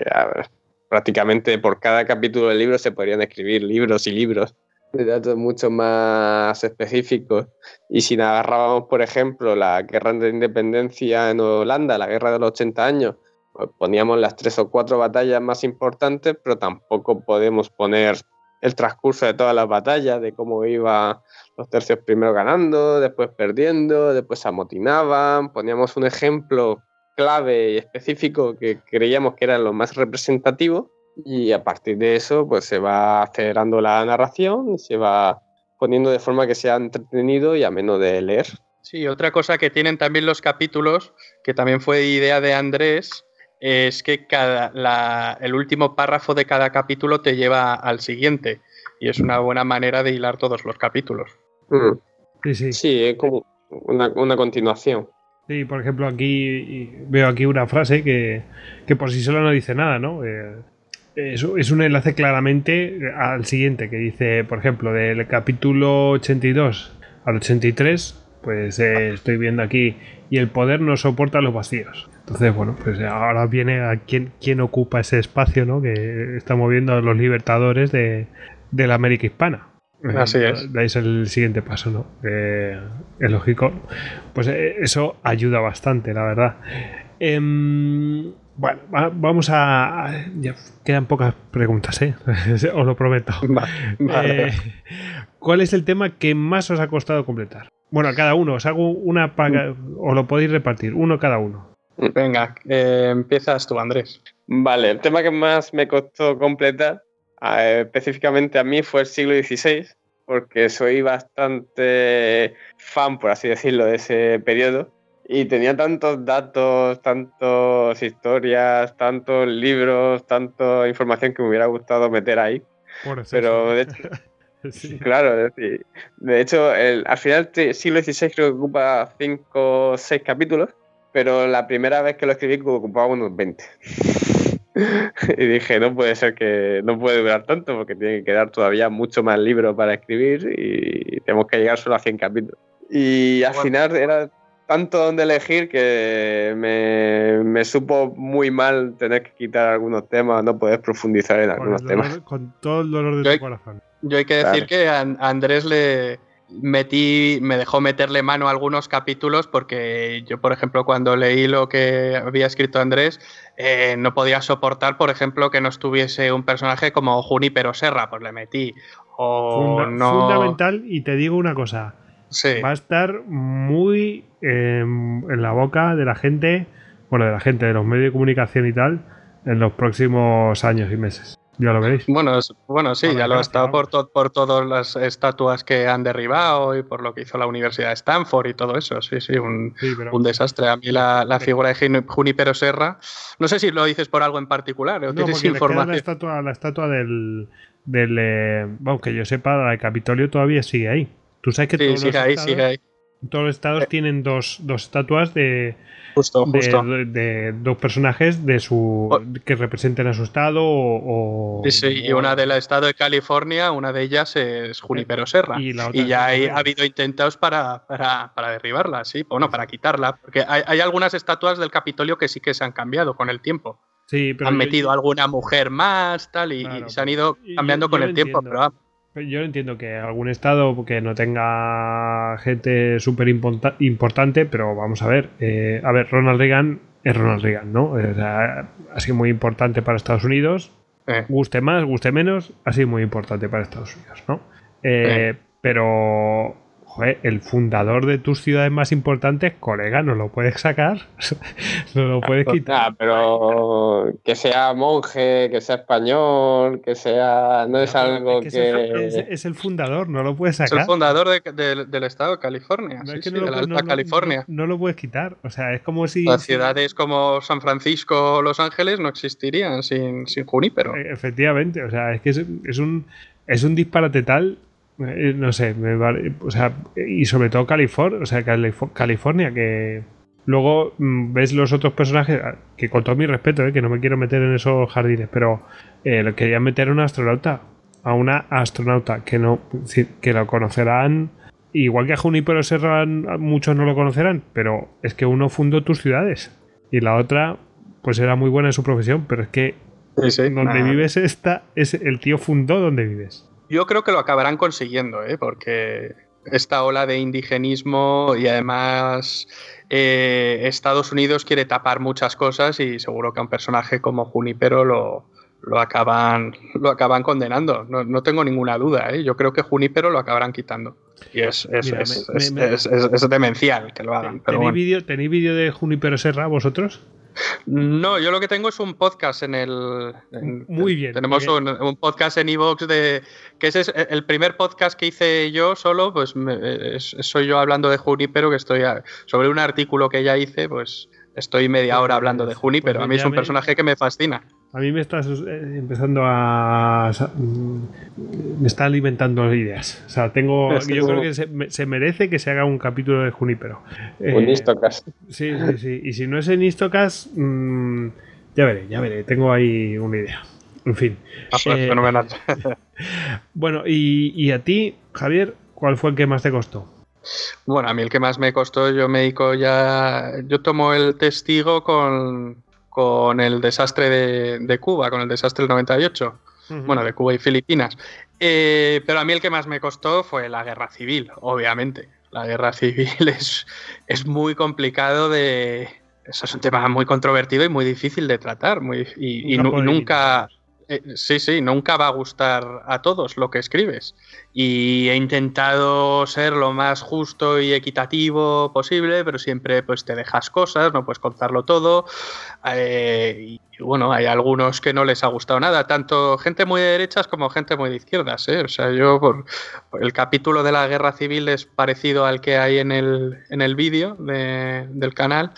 prácticamente por cada capítulo del libro se podrían escribir libros y libros de datos mucho más específicos. Y si agarrábamos, por ejemplo, la guerra de independencia en Holanda, la guerra de los 80 años, pues poníamos las tres o cuatro batallas más importantes, pero tampoco podemos poner el transcurso de todas las batallas, de cómo iba los tercios primero ganando, después perdiendo, después amotinaban. Poníamos un ejemplo clave y específico que creíamos que era lo más representativo y a partir de eso pues se va acelerando la narración se va poniendo de forma que sea entretenido y ameno de leer. Sí, otra cosa que tienen también los capítulos, que también fue idea de Andrés, es que cada, la- el último párrafo de cada capítulo te lleva al siguiente. Y es una buena manera de hilar todos los capítulos. Mm. Sí, sí. Sí, es como una, una continuación. Sí, por ejemplo, aquí veo aquí una frase que, que por sí sola no dice nada, ¿no? Eh, es, es un enlace claramente al siguiente, que dice, por ejemplo, del capítulo 82 al 83, pues eh, estoy viendo aquí, y el poder no soporta los vacíos. Entonces, bueno, pues ahora viene a quién, quién ocupa ese espacio, ¿no? Que está moviendo los libertadores de, de la América hispana. Así es. Dais el siguiente paso, ¿no? Eh, es lógico. Pues eh, eso ayuda bastante, la verdad. Em, bueno, va- vamos a. ya quedan pocas preguntas, ¿eh? Os lo prometo. Vale. Eh, ¿Cuál es el tema que más os ha costado completar? Bueno, a cada uno, os hago una para. O lo podéis repartir, uno cada uno. Venga, eh, empiezas tú, Andrés. Vale, el tema que más me costó completar, eh, específicamente a mí, fue el siglo XVI, porque soy bastante fan, por así decirlo, de ese periodo. Y tenía tantos datos, tantas historias, tantos libros, tanta información que me hubiera gustado meter ahí. Por eso. Pero de hecho, Sí. Claro, de hecho, el, al final el siglo XVI creo que ocupa 5 o 6 capítulos, pero la primera vez que lo escribí ocupaba unos 20. y dije, no puede ser que no puede durar tanto porque tiene que quedar todavía mucho más libro para escribir y tenemos que llegar solo a 100 capítulos. Y al final era tanto donde elegir que me, me supo muy mal tener que quitar algunos temas, no poder profundizar en Con, algunos dolor- temas. con todo el dolor de Yo- tu corazón. Yo hay que decir Claro. que a a Andrés le metí, me dejó meterle mano a algunos capítulos porque yo, por ejemplo, cuando leí lo que había escrito Andrés, eh, no podía soportar, por ejemplo, que no estuviese un personaje como Junípero Serra, pues le metí. O Funda- no. Fundamental, y te digo una cosa. Sí. va a estar muy eh, en la boca de la gente, bueno, de la gente de los medios de comunicación y tal, en los próximos años y meses. Ya lo veréis. Bueno, es- bueno, sí, ya lo ha estado por, to- por todas las estatuas que han derribado y por lo que hizo la Universidad de Stanford y todo eso. Sí, sí, un, Sí, pero un desastre. A mí la, la figura de Juni- Junípero Serra, no sé si lo dices por algo en particular o no, porque la información. estatua, la estatua del, del eh, que yo sepa, la de Capitolio todavía sigue ahí. Tú sabes que Sí, todos, los estados, todos los estados tienen dos, dos estatuas de, Justo, de, justo. de- de dos personajes de su que representen a su estado o, o- Sí, y una del estado de California, una de ellas es Junípero Serra. y la otra Y es ya hay- ha habido intentos para, para, para derribarla, sí, bueno, para quitarla, porque hay, hay algunas estatuas del Capitolio que sí que se han cambiado con el tiempo. Sí, pero han yo- metido alguna mujer más, tal, y, se han ido yo- cambiando yo con el tiempo, pero Yo entiendo que algún estado que no tenga gente súper importante, pero vamos a ver. Eh, a ver, Ronald Reagan es Ronald Reagan, ¿no? O sea, ha sido muy importante para Estados Unidos. Eh. Guste más, guste menos, ha sido muy importante para Estados Unidos, ¿no? Eh, pero joder, el fundador de tus ciudades más importantes, colega, no lo puedes sacar, no lo puedes quitar. Pero que sea monje, que sea español, que sea. No es algo es que. Es, es, el fundador, no lo puedes Es sacar. el fundador de- de- del estado de California, No, sí, es que sí, no lo de la puedes- Alta California. No, no lo puedes quitar. O sea, es como si. Las ciudades como San Francisco o Los Ángeles no existirían sin, sin Junípero. Eh, Efectivamente, o sea, es que es, es un, es un disparate tal. Eh, No sé, me vale- o sea, y sobre todo California, o sea, Calif- California, que luego mm, ves los otros personajes, ah, que con todo mi respeto, eh, que no me quiero meter en esos jardines, pero eh, querían meter a una astronauta, a una astronauta, que no, que lo conocerán, igual que a Junípero Serra muchos no lo conocerán, pero es que uno fundó tus ciudades y la otra, pues era muy buena en su profesión, pero es que Sí, sí. donde vives esta, es el tío fundó donde vives. Yo creo que lo acabarán consiguiendo, ¿eh? porque esta ola de indigenismo y además eh, Estados Unidos quiere tapar muchas cosas y seguro que a un personaje como Junipero lo, lo, acaban, lo acaban condenando. No, no tengo ninguna duda, ¿eh? yo creo que Junipero lo acabarán quitando. Y es, es, Mira, es- me- es- me- es- es- es demencial que lo hagan. Pero ¿Tenéis bueno. vídeo ¿Tenéis vídeo de Junipero Serra vosotros? No, yo lo que tengo es un podcast en el. en- Muy bien, Tenemos muy un, un podcast en Evox de. que ese es el primer podcast que hice yo solo, pues me- es- soy yo hablando de Junipero, que estoy a- sobre un artículo que ya hice, pues estoy media hora hablando de Junipero. Pues a mí es un personaje que me fascina. A mí me estás eh, empezando a. mm, Me está alimentando ideas. O sea, tengo. Es que Yo creo que se, me- se merece que se haga un capítulo de Junipero. Eh, Un Istocast. Sí, sí, sí. Y si no es en Istocast, mm, ya veré, ya veré. Tengo ahí una idea. En fin. Ah, pues, Eh, fenomenal. Bueno, y, y a ti, Javier, ¿cuál fue el que más te costó? Bueno, a mí el que más me costó, yo me dedico ya. Yo tomo el testigo con, con el desastre de, de Cuba, con el desastre del 98. bueno, de Cuba y Filipinas. Eh, pero a mí el que más me costó fue la guerra civil, obviamente. La guerra civil es, es muy complicado de... Eso es un tema muy controvertido y muy difícil de tratar. Muy, y, y nunca... eh, sí, sí, nunca va a gustar a todos lo que escribes. Y he intentado ser lo más justo y equitativo posible, pero siempre pues te dejas cosas, no puedes contarlo todo. Eh, y bueno, hay algunos que no les ha gustado nada, tanto gente muy de derechas como gente muy de izquierdas. ¿eh? O sea, yo el capítulo de la guerra civil es parecido al que hay en el, en el vídeo de- del canal.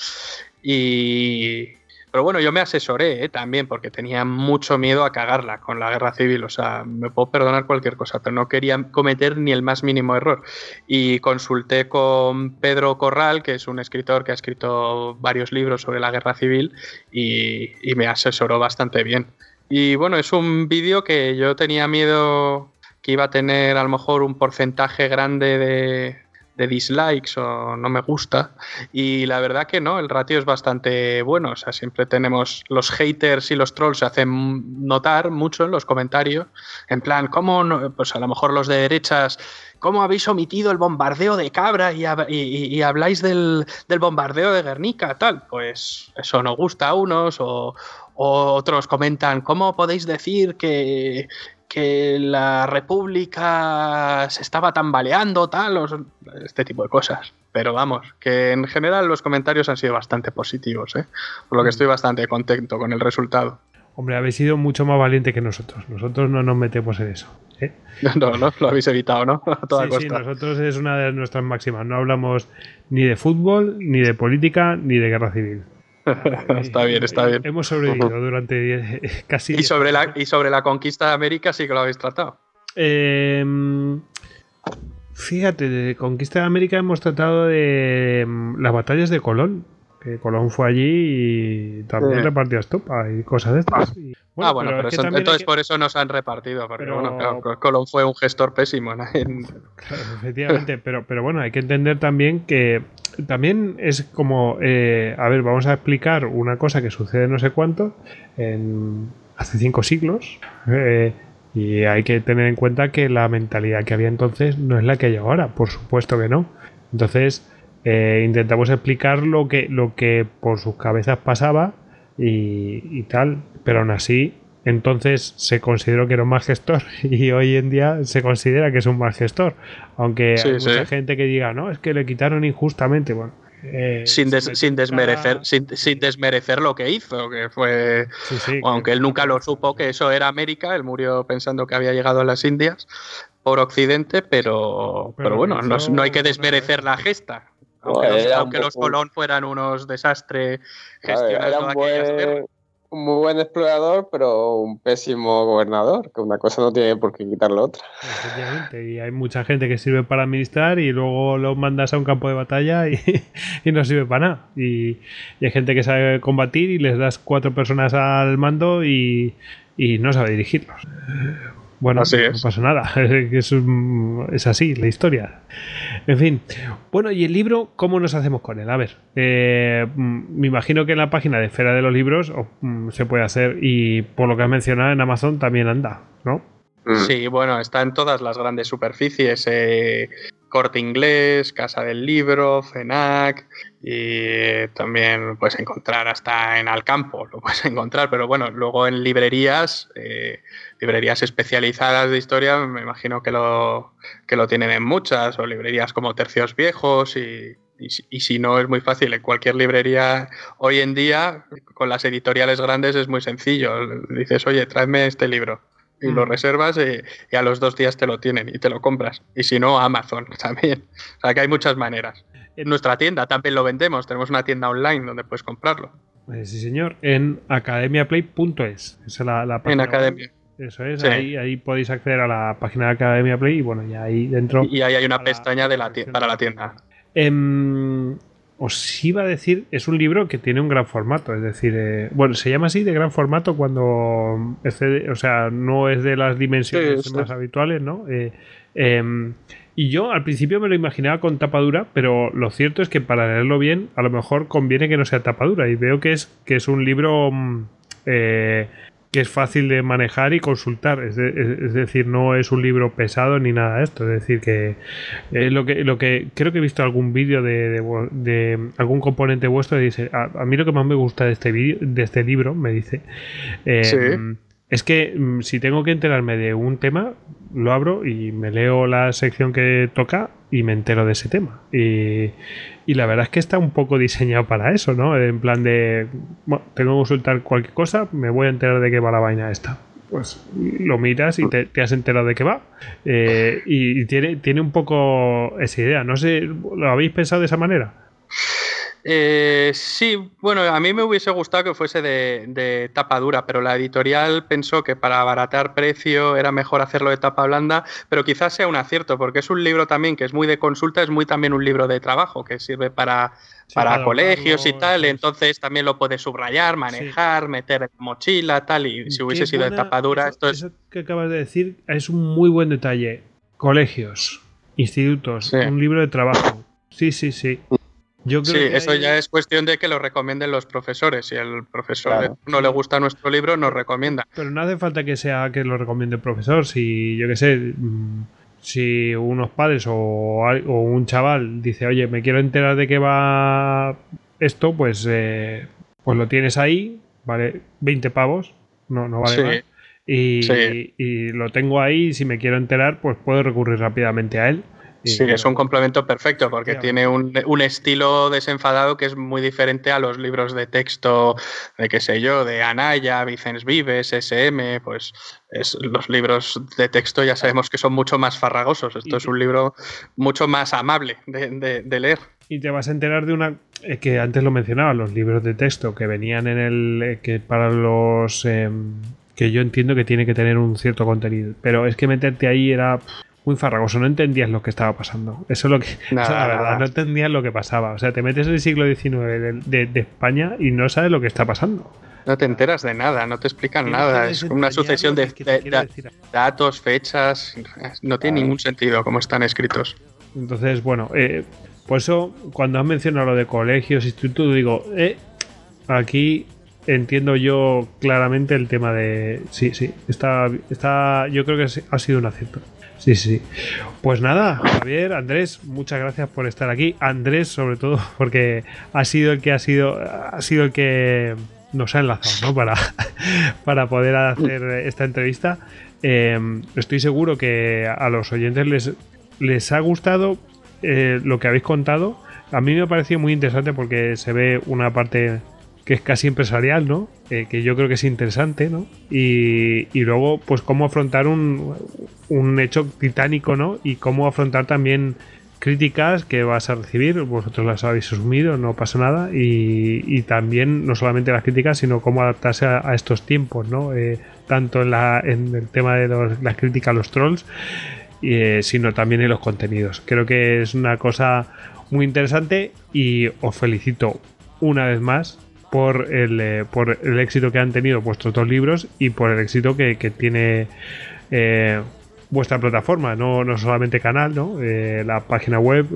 Y, pero bueno, yo me asesoré ¿eh? también porque tenía mucho miedo a cagarla con la guerra civil. O sea, me puedo perdonar cualquier cosa, pero no quería cometer ni el más mínimo error. Y consulté con Pedro Corral, que es un escritor que ha escrito varios libros sobre la guerra civil y, y me asesoró bastante bien. Y bueno, es un vídeo que yo tenía miedo que iba a tener a lo mejor un porcentaje grande de, de dislikes o no me gusta. Y la verdad que no, el ratio es bastante bueno. O sea, siempre tenemos los haters y los trolls se hacen notar mucho en los comentarios. En plan, ¿cómo no? Pues a lo mejor los de derechas, ¿cómo habéis omitido el bombardeo de Cabra y, hab- y- y- y habláis del, del bombardeo de Guernica? Tal, pues eso no gusta a unos o otros comentan, ¿cómo podéis decir que, que la República se estaba tambaleando, tal, o este tipo de cosas. Pero vamos, que en general los comentarios han sido bastante positivos, ¿eh? por lo que estoy bastante contento con el resultado. Hombre, habéis sido mucho más valiente que nosotros. Nosotros no nos metemos en eso. ¿eh? No, no, lo habéis evitado, ¿no? A toda Sí, sí, costa. nosotros es una de nuestras máximas. No hablamos ni de fútbol, ni de política, ni de guerra civil. está bien, está bien. Hemos sobrevivido durante casi. Y sobre, la, y sobre la conquista de América sí que lo habéis tratado. Eh, fíjate, de Conquista de América hemos tratado de mm, las batallas de Colón. Que Colón fue allí y también Sí. repartió estopa y cosas de estas. Y, ah, bueno, pero, es eso- entonces que- por eso nos han repartido, porque Pero- bueno, claro, Colón fue un gestor pésimo. ¿no? Claro, efectivamente, pero, pero bueno, hay que entender también que también es como, eh, a ver, vamos a explicar una cosa que sucede no sé cuánto, en, hace cinco siglos, eh, Y hay que tener en cuenta que la mentalidad que había entonces no es la que hay ahora, por supuesto que no. Entonces, eh, intentamos explicar lo que, lo que por sus cabezas pasaba y, tal, pero aún así, entonces se consideró que era un mal gestor y hoy en día se considera que es un mal gestor. Aunque hay mucha gente que diga, no, es que le quitaron injustamente. Bueno, eh, sin, sin, desmerecer, sin, desmerecer lo que hizo, que fue, aunque él nunca lo supo que eso era América, él murió pensando que había llegado a las Indias por Occidente, pero, pero, bueno, no, hay que desmerecer la gesta. Aunque, los, Colón fueran unos desastres gestionados un muy buen explorador, pero un pésimo gobernador, que una cosa no tiene por qué quitar la otra. y hay mucha gente que sirve para administrar y luego los mandas a un campo de batalla y, no sirve para nada. Y, hay gente que sabe combatir y les das cuatro personas al mando y, y no sabe dirigirlos. Bueno, no pasa nada, es, es, así la historia. En fin, bueno, y el libro, ¿cómo nos hacemos con él? A ver, eh, mm, me imagino que en la página de Esfera de los Libros mm, se puede hacer y por lo que has mencionado en Amazon también anda, ¿no? Mm. Sí, bueno, está en todas las grandes superficies. Eh, Corte Inglés, Casa del Libro, FENAC y también puedes encontrar hasta en Alcampo, lo puedes encontrar, pero bueno, luego en librerías, eh, librerías especializadas de historia, me imagino que lo, que lo tienen en muchas, o librerías como Tercios Viejos y, y, si no es muy fácil, en cualquier librería hoy en día, con las editoriales grandes es muy sencillo. Dices, oye, tráeme este libro y lo mm. reservas y, a los dos días te lo tienen y te lo compras. Y si no, Amazon también. O sea que hay muchas maneras. En nuestra tienda también lo vendemos. Tenemos una tienda online donde puedes comprarlo. Eh, sí, señor. En academiaplay.es. Esa es la, página. En Academia. Eso es, ahí, podéis acceder a la página de Academia Play y bueno, ya ahí dentro. Y ahí hay una pestaña de la para la tienda. Em, os iba a decir, es un libro que tiene un gran formato, es decir, eh, bueno, se llama así de gran formato cuando excede, o sea, no es de las dimensiones más habituales, ¿no? Eh, em, y yo al principio me lo imaginaba con tapadura, pero lo cierto es que para leerlo bien, a lo mejor conviene que no sea tapadura. Y veo que es, que es un libro mm, eh, que es fácil de manejar y consultar. Es, decir, no es un libro pesado ni nada de esto. Es decir, que lo que lo que creo que he visto algún vídeo de, algún componente vuestro y dice, a, mí lo que más me gusta de este vídeo, de este libro, me dice, eh, es que mm, si tengo que enterarme de un tema, lo abro y me leo la sección que toca y me entero de ese tema. Y, y la verdad es que está un poco diseñado para eso, ¿no? En plan de, bueno, tengo que consultar cualquier cosa, me voy a enterar de qué va la vaina esta. Pues lo miras y te, has enterado de qué va. Eh, y, tiene, tiene un poco esa idea. No sé, ¿lo habéis pensado de esa manera? Eh, sí, bueno, a mí me hubiese gustado que fuese de, tapa dura, pero la editorial pensó que para abaratar precio era mejor hacerlo de tapa blanda, pero quizás sea un acierto, porque es un libro también que es muy de consulta, es muy también un libro de trabajo, que sirve para, para, colegios y tal, entonces también lo puedes subrayar, manejar, meter en mochila, tal, y si hubiese sido de tapa dura, esto es... Eso que acabas de decir es un muy buen detalle. Colegios, institutos, un libro de trabajo. Sí, sí, sí sí, eso ya es cuestión de que lo recomienden los profesores. Si el profesor no le gusta nuestro libro, nos recomienda. Pero no hace falta que sea que lo recomiende el profesor. Si, yo qué sé, mm, si unos padres o, un chaval dice, oye, me quiero enterar de qué va esto, pues, eh, pues lo tienes ahí, vale 20 pavos, no, no vale más. Y, y, lo tengo ahí, si me quiero enterar, pues puedo recurrir rápidamente a él. Sí, es un complemento perfecto porque tiene un, estilo desenfadado que es muy diferente a los libros de texto de qué sé yo, de Anaya, Vicens Vives, SM, pues es, los libros de texto ya sabemos que son mucho más farragosos. Esto es un libro mucho más amable de, leer. Y te vas a enterar de una eh, que antes lo mencionaba, los libros de texto que venían en el eh, que para los em, que yo entiendo que tiene que tener un cierto contenido, pero es que meterte ahí era muy farragoso, no entendías lo que estaba pasando. Eso es lo que. la verdad, no entendías lo que pasaba. O sea, te metes en el siglo XIX de, España y no sabes lo que está pasando. No te enteras de nada, no te explican nada. Es una sucesión de, datos, fechas. No tiene ningún sentido como están escritos. Entonces, bueno, eh, por eso cuando has mencionado lo de colegios, institutos, digo, eh, aquí entiendo yo claramente el tema de. Sí, sí, está, está yo creo que ha sido un acierto. Sí, sí. Pues nada, Javier, Andrés, muchas gracias por estar aquí. Andrés, sobre todo, porque ha sido el que ha sido, ha sido el que nos ha enlazado, ¿no? Para, para poder hacer esta entrevista. Eh, estoy seguro que a los oyentes les, les ha gustado eh, lo que habéis contado. A mí me ha parecido muy interesante porque se ve una parte que es casi empresarial, ¿no? Eh, que yo creo que es interesante, ¿no? Y, y luego, pues, cómo afrontar un, un, hecho titánico, ¿no? Y cómo afrontar también críticas que vas a recibir, vosotros las habéis asumido, no pasa nada, y, y también no solamente las críticas, sino cómo adaptarse a, estos tiempos, ¿no? Eh, tanto en, la, en, el tema de las críticas a los trolls, eh, sino también en los contenidos. Creo que es una cosa muy interesante y os felicito una vez más por el, eh, por el éxito que han tenido vuestros dos libros y por el éxito que, que tiene eh, vuestra plataforma, no, no, solamente canal, ¿no? Eh, la página web.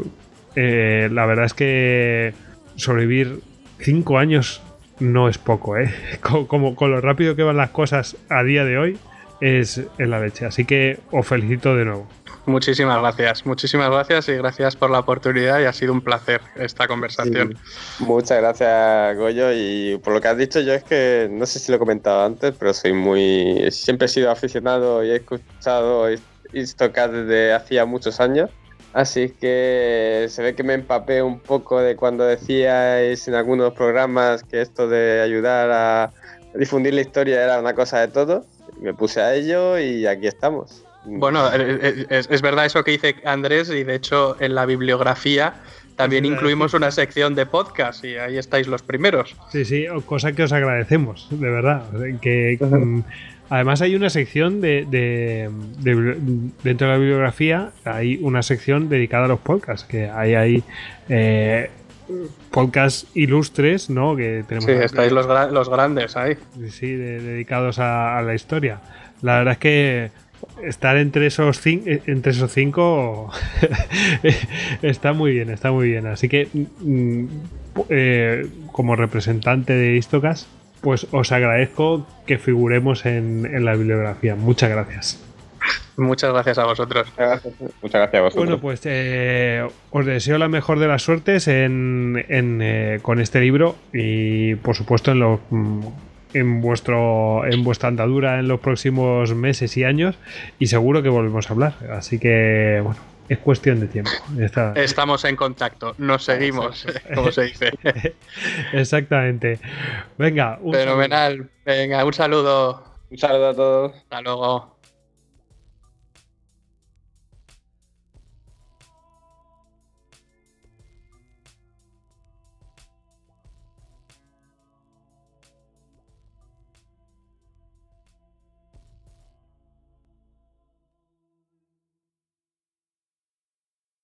La verdad es que sobrevivir cinco años no es poco, ¿eh? Como, como, con lo rápido que van las cosas a día de hoy, es en la leche. Así que os felicito de nuevo. Muchísimas gracias, muchísimas gracias y gracias por la oportunidad y ha sido un placer esta conversación. Muchas gracias, Goyo, y por lo que has dicho yo es que, no sé si lo he comentado antes, pero soy muy... Siempre he sido aficionado y he escuchado Istocast desde hacía muchos años, así que se ve que me empapé un poco de cuando decíais en algunos programas que esto de ayudar a difundir la historia era una cosa de todo. Me puse a ello y aquí estamos. Bueno, es, es, verdad eso que dice Andrés y de hecho en la bibliografía también incluimos una sección de podcast y ahí estáis los primeros. Sí, sí, cosa que os agradecemos, de verdad. Que, -huh. Además hay una sección de, de, de, dentro de la bibliografía, hay una sección dedicada a los podcasts, que hay ahí eh, podcasts ilustres, ¿no? Que tenemos sí, estáis los, los, grandes ahí. Sí, dedicados a, a la historia. La verdad es que estar entre esos cinco, entre esos cinco está muy bien, está muy bien. Así que eh, como representante de Istocas, pues os agradezco que figuremos en, en, la bibliografía. Muchas gracias. Muchas gracias a vosotros. Gracias. Muchas gracias a vosotros. Bueno, pues eh, os deseo la mejor de las suertes en, en, eh, con este libro y por supuesto en los en vuestro en vuestra andadura en los próximos meses y años y seguro que volvemos a hablar. Así que bueno es cuestión de tiempo. Está... estamos en contacto nos seguimos como se dice. Exactamente. Venga un fenomenal. Saludo. venga un saludo. Un saludo a todos. Hasta luego